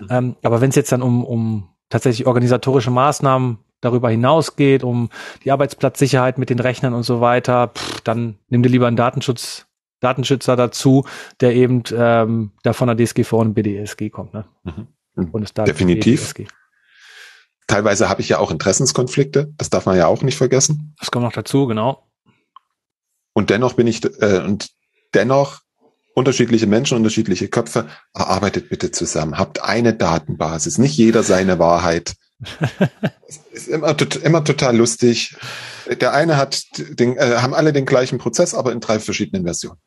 Mhm. Ähm, aber wenn es jetzt dann um, um tatsächlich organisatorische Maßnahmen darüber hinausgeht, um die Arbeitsplatzsicherheit mit den Rechnern und so weiter, pff, dann nimm dir lieber einen Datenschutz Datenschützer dazu, der eben ähm, da von der DSGV und BDSG kommt. Ne? Mhm. Definitiv. Teilweise habe ich ja auch Interessenskonflikte, das darf man ja auch nicht vergessen. Das kommt noch dazu, genau. Und dennoch bin ich, äh, und dennoch unterschiedliche Menschen, unterschiedliche Köpfe, arbeitet bitte zusammen, habt eine Datenbasis, nicht jeder seine Wahrheit. es ist immer, immer total lustig. Der eine hat den, äh, haben alle den gleichen Prozess, aber in drei verschiedenen Versionen.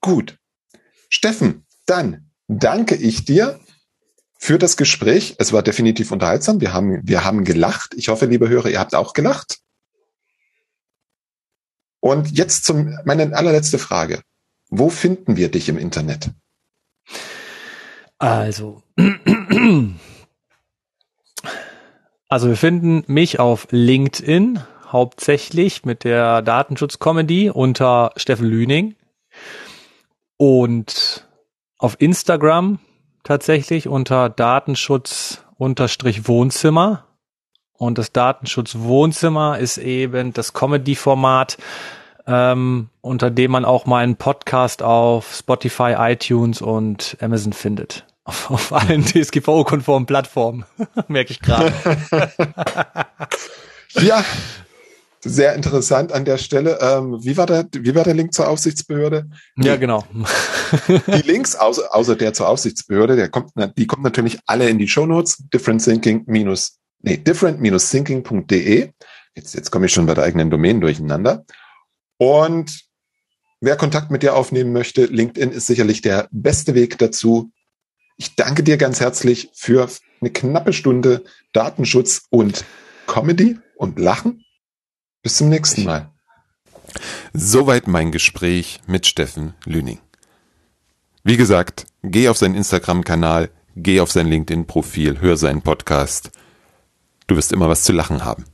Gut. Steffen, dann danke ich dir für das Gespräch. Es war definitiv unterhaltsam. Wir haben, wir haben gelacht. Ich hoffe, liebe Hörer, ihr habt auch gelacht. Und jetzt zum, meine allerletzte Frage. Wo finden wir dich im Internet? Also, also wir finden mich auf LinkedIn hauptsächlich mit der Datenschutz-Comedy unter Steffen Lüning. Und auf Instagram tatsächlich unter Datenschutz unterstrich Wohnzimmer. Und das Datenschutz Wohnzimmer ist eben das Comedy-Format, ähm, unter dem man auch meinen Podcast auf Spotify, iTunes und Amazon findet. Auf, auf allen DSGVO-konformen Plattformen, merke ich gerade. ja, sehr interessant an der Stelle. Ähm, wie, war der, wie war der Link zur Aufsichtsbehörde? Ja, genau. die Links, außer, außer der zur Aufsichtsbehörde, der kommt, die kommen natürlich alle in die Show Notes. Different Thinking minus, nee, different-thinking.de. Jetzt, jetzt komme ich schon bei der eigenen Domain durcheinander. Und wer Kontakt mit dir aufnehmen möchte, LinkedIn ist sicherlich der beste Weg dazu. Ich danke dir ganz herzlich für eine knappe Stunde Datenschutz und Comedy und Lachen. Bis zum nächsten Mal. Soweit mein Gespräch mit Steffen Lüning. Wie gesagt, geh auf seinen Instagram-Kanal, geh auf sein LinkedIn-Profil, hör seinen Podcast. Du wirst immer was zu lachen haben.